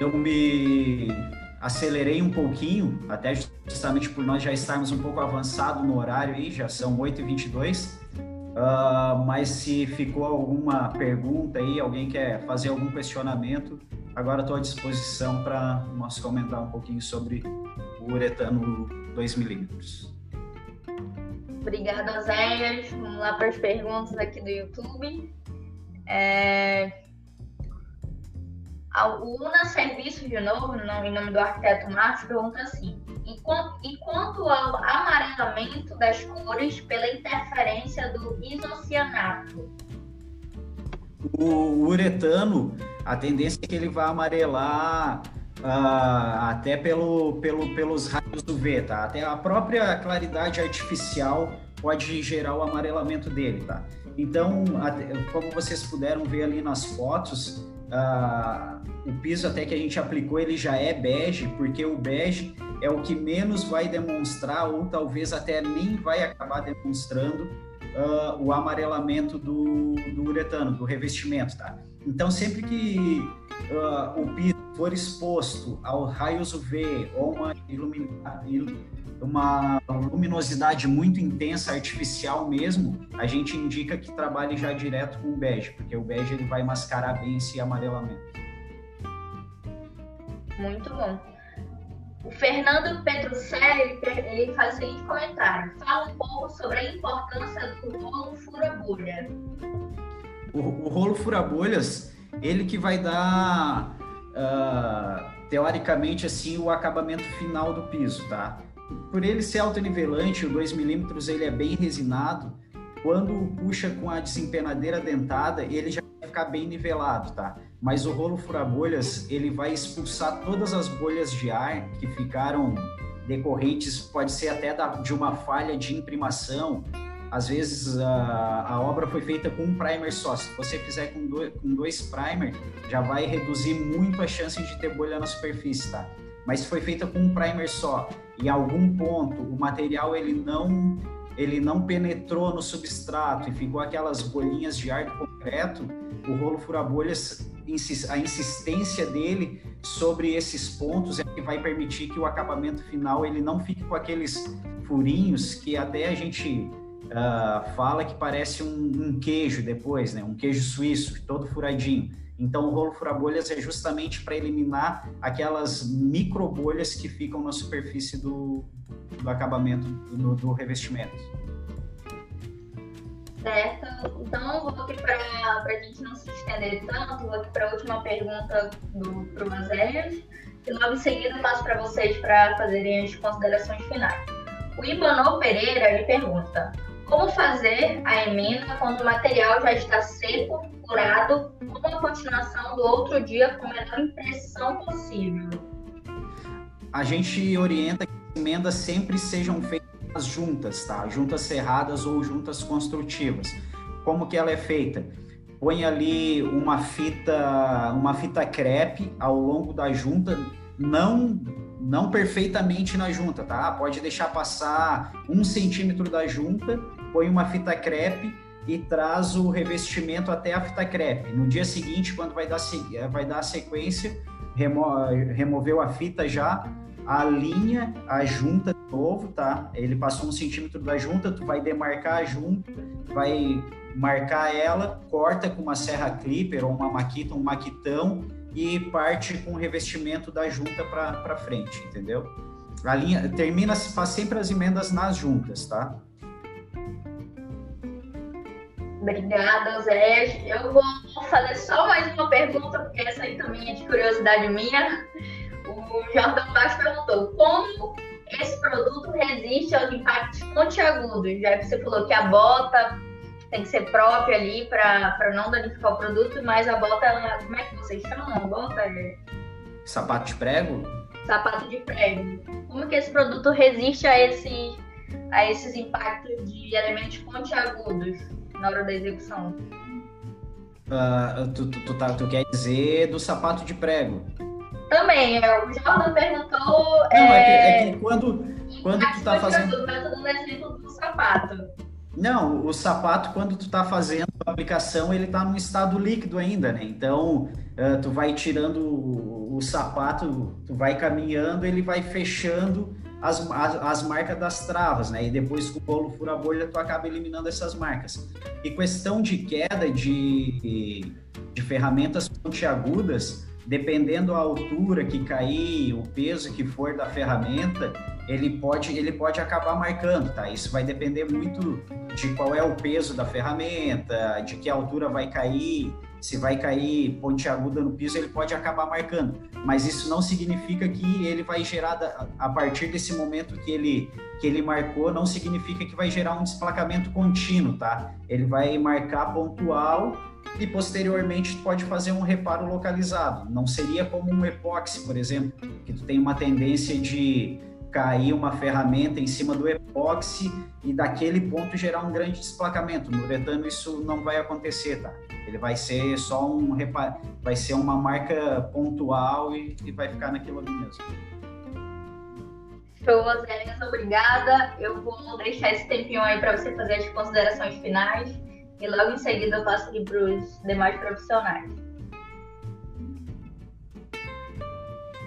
eu me acelerei um pouquinho, até justamente por nós já estarmos um pouco avançado no horário aí, já são 8h22. Uh, ah, mas se ficou alguma pergunta aí, alguém quer fazer algum questionamento, agora estou à disposição para nós comentar um pouquinho sobre o uretano 2mm. Obrigada, Zéias. Vamos lá para as perguntas aqui do YouTube. É... O UNA Serviço de novo, em nome do arquiteto Márcio, pergunta assim: e quanto ao amarelamento das cores pela interferência do isocianato? O uretano, a tendência é que ele vai amarelar uh, até pelo, pelo, pelos raios UV, tá? Até a própria claridade artificial pode gerar o amarelamento dele, tá? Então, como vocês puderam ver ali nas fotos, uh, o piso até que a gente aplicou ele já é bege, porque o bege é o que menos vai demonstrar ou talvez até nem vai acabar demonstrando uh, o amarelamento do, do uretano, do revestimento, tá? Então, sempre que uh, o piso for exposto ao raios UV ou uma, uma luminosidade muito intensa, artificial mesmo, a gente indica que trabalhe já direto com o bege, porque o bege ele vai mascarar bem esse amarelamento. Muito bom. O Fernando Petrucelli ele faz o seguinte comentário: fala um pouco sobre a importância do rolo fura-bolha. O, o rolo fura-bolhas, ele que vai dar uh, teoricamente assim o acabamento final do piso, tá? Por ele ser autonivelante, o 2 milímetros ele é bem resinado. Quando puxa com a desempenadeira dentada, ele já vai ficar bem nivelado, tá? Mas o rolo fura-bolhas, ele vai expulsar todas as bolhas de ar que ficaram decorrentes, pode ser até da, de uma falha de imprimação, às vezes a, a obra foi feita com um primer só. Se você fizer com dois, com dois primer, já vai reduzir muito a chance de ter bolha na superfície, tá? Mas se foi feita com um primer só, em algum ponto o material ele não ele não penetrou no substrato e ficou aquelas bolinhas de ar do concreto, o rolo fura-bolhas, a insistência dele sobre esses pontos é que vai permitir que o acabamento final ele não fique com aqueles furinhos que até a gente uh, fala que parece um, um, queijo depois, né? Um queijo suíço, todo furadinho. Então, o rolo fura-bolhas é justamente para eliminar aquelas micro bolhas que ficam na superfície do, do acabamento do, do revestimento. Certo. Então, vou aqui para a gente não se estender tanto, vou aqui para a última pergunta do pro Mazéias, e logo em seguida passo para vocês para fazerem as considerações finais. O Ibanô Pereira ele pergunta: como fazer a emenda quando o material já está seco, curado, com a continuação do outro dia com a menor impressão possível? A gente orienta que as emendas sempre sejam feitas juntas, tá? Juntas cerradas ou juntas construtivas. Como que ela é feita? Põe ali uma fita, uma fita crepe ao longo da junta, não não perfeitamente na junta, tá? Pode deixar passar um centímetro da junta, põe uma fita crepe e traz o revestimento até a fita crepe. No dia seguinte, quando vai dar, vai dar a sequência, remo, removeu a fita já, alinha a junta de novo, tá? Ele passou um centímetro da junta, tu vai demarcar a junta, vai marcar ela, corta com uma serra clipper ou uma maquita, um maquitão e parte com o revestimento da junta para frente, entendeu? A linha termina, faz sempre as emendas nas juntas, tá? Obrigada, Zé. Eu vou fazer só mais uma pergunta, porque essa aí também é de curiosidade minha. O Jordão Baixo perguntou como esse produto resiste aos impactos pontiagudos, já que você falou que a bota tem que ser própria ali para não danificar o produto, mas a bota, ela, como é que vocês chamam a bota? Sapato de prego? Sapato de prego. Como que esse produto resiste a, esse, a esses impactos de elementos pontiagudos? na hora da execução. Uh, tu, tu, tu, tá, tu quer dizer do sapato de prego? Também, é, o Jordan perguntou. Não, é, que, é que quando, quando tu tá fazendo. Eu tô dando exemplo do sapato. Não, o sapato, quando tu tá fazendo a aplicação, ele tá num estado líquido ainda, né? Então, uh, tu vai tirando o, o, sapato, tu vai caminhando, ele vai fechando as, as, as, marcas das travas, né? E depois com o bolo fura bolha, tu acaba eliminando essas marcas. E questão de queda de, de ferramentas pontiagudas, dependendo a altura que cair, o peso que for da ferramenta, ele pode, ele pode acabar marcando, tá? Isso vai depender muito de qual é o peso da ferramenta, de que altura vai cair, se vai cair pontiaguda no piso, ele pode acabar marcando. Mas isso não significa que ele vai gerar, a partir desse momento que ele, que ele marcou, não significa que vai gerar um desplacamento contínuo, tá? Ele vai marcar pontual e posteriormente pode fazer um reparo localizado. Não seria como um epóxi, por exemplo, que tu tem uma tendência de cair uma ferramenta em cima do epóxi e daquele ponto gerar um grande desplacamento. No uretano isso não vai acontecer, tá? Ele vai ser só um repar... vai ser uma marca pontual e, e vai ficar naquilo ali mesmo. Show, Zélias, obrigada. Eu vou deixar esse tempinho aí para você fazer as considerações finais e logo em seguida eu passo aqui para os demais profissionais.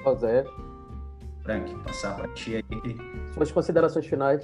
José. Frank, passar para ti aí. Suas considerações finais.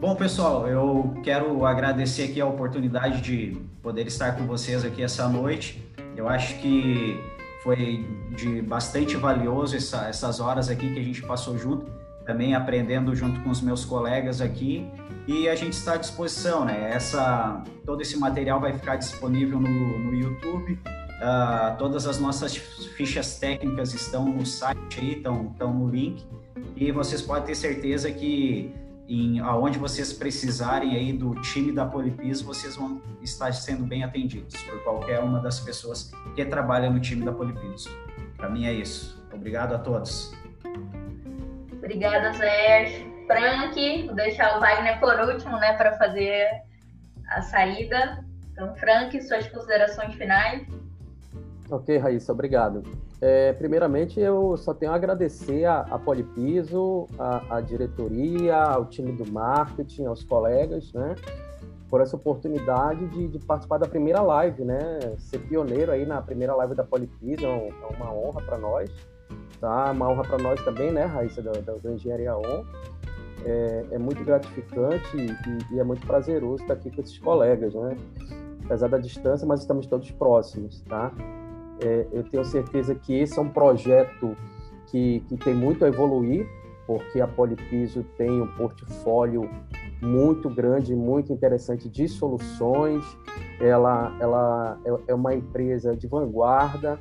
Bom, pessoal, eu quero agradecer aqui a oportunidade de poder estar com vocês aqui essa noite. Eu acho que foi de bastante valioso essa, essas horas aqui que a gente passou junto, também aprendendo junto com os meus colegas aqui. E a gente está à disposição, né? Essa, todo esse material vai ficar disponível no, no YouTube Uh, todas as nossas fichas técnicas estão no site aí, estão, estão no link. E vocês podem ter certeza que em aonde vocês precisarem aí do time da Polipis, vocês vão estar sendo bem atendidos por qualquer uma das pessoas que trabalha no time da Polipis. Para mim é isso. Obrigado a todos. Obrigada, Zé. Frank, vou deixar o Wagner por último, né, para fazer a saída. Então, Frank, suas considerações finais. Ok, Raíssa, obrigado. É, primeiramente, eu só tenho a agradecer a, a Polipiso, a, a, diretoria, ao time do marketing, aos colegas, né, por essa oportunidade de, de, participar da primeira live, né, ser pioneiro aí na primeira live da Polipiso, é, é uma honra para nós, tá? Uma honra para nós também, né, Raíssa, da, da, da Engenharia On. É, é, muito gratificante e, e é muito prazeroso estar aqui com esses colegas, né? Apesar da distância, mas estamos todos próximos, tá? É, eu tenho certeza que esse é um projeto que, que tem muito a evoluir, porque a Polipiso tem um portfólio muito grande, muito interessante de soluções. Ela, ela é, é uma empresa de vanguarda,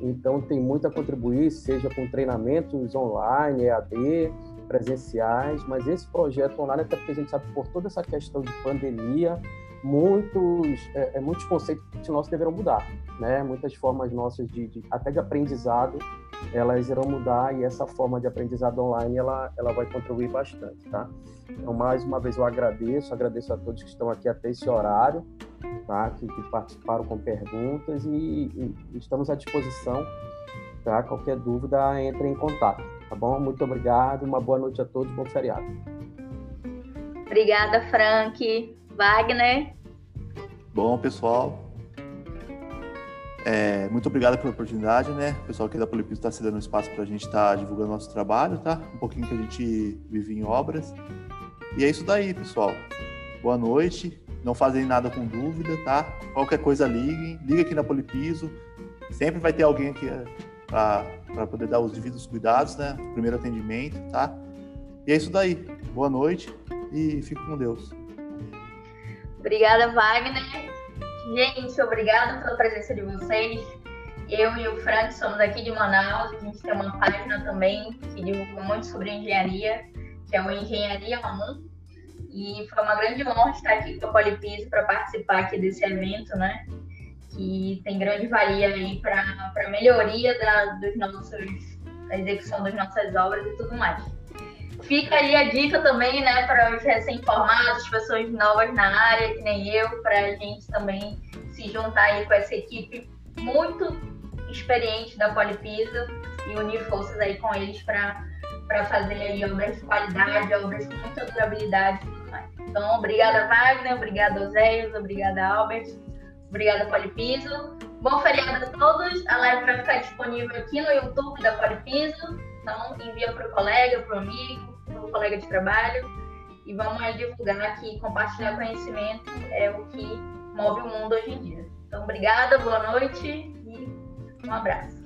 então tem muito a contribuir, seja com treinamentos online, EAD, presenciais, mas esse projeto online, até porque a gente sabe por toda essa questão de pandemia, muitos, é, é, muitos conceitos nossos deverão mudar, né? Muitas formas nossas de, de, até de aprendizado, elas irão mudar e essa forma de aprendizado online ela, ela vai contribuir bastante, tá? Então mais uma vez eu agradeço, agradeço a todos que estão aqui até esse horário, tá? Que, que participaram com perguntas e, e, estamos à disposição, tá? Qualquer dúvida entre em contato, Tá bom? Muito obrigado, uma boa noite a todos, bom feriado. Obrigada, Frank. Wagner. Bom, pessoal, é, muito obrigado pela oportunidade, né? O pessoal aqui da Polipiso está cedendo espaço para a gente estar tá divulgando nosso trabalho, tá? Um pouquinho que a gente vive em obras. E é isso daí, pessoal. Boa noite. Não fazem nada com dúvida, tá? Qualquer coisa liguem, liga aqui na Polipiso. Sempre vai ter alguém aqui é, para poder dar os devidos cuidados, né? Primeiro atendimento, tá? E é isso daí. Boa noite e fique com Deus. Obrigada, Wagner. Gente, obrigada pela presença de vocês. Eu e o Frank somos aqui de Manaus. A gente tem uma página também que divulga muito sobre engenharia, que é o Engenharia 1. E foi uma grande honra estar aqui com a Polipiso para participar aqui desse evento, né? Que tem grande valia aí para a melhoria da, dos nossos, da execução das nossas obras e tudo mais. Fica aí a dica também, né, para os recém-formados, pessoas novas na área, que nem eu, para a gente também se juntar aí com essa equipe muito experiente da Polipiso e unir forças aí com eles para fazer aí obras de qualidade, obras com muita durabilidade e tudo mais. Então, obrigada, Wagner, obrigada, Oséias, obrigada, Albert, obrigada, Polipiso. Bom feriado a todos. A live vai ficar disponível aqui no YouTube da Polipiso. Então, envia para o colega, para o amigo, colega de trabalho e vamos divulgar que compartilhar conhecimento é o que move o mundo hoje em dia. Então, obrigada, boa noite e um abraço.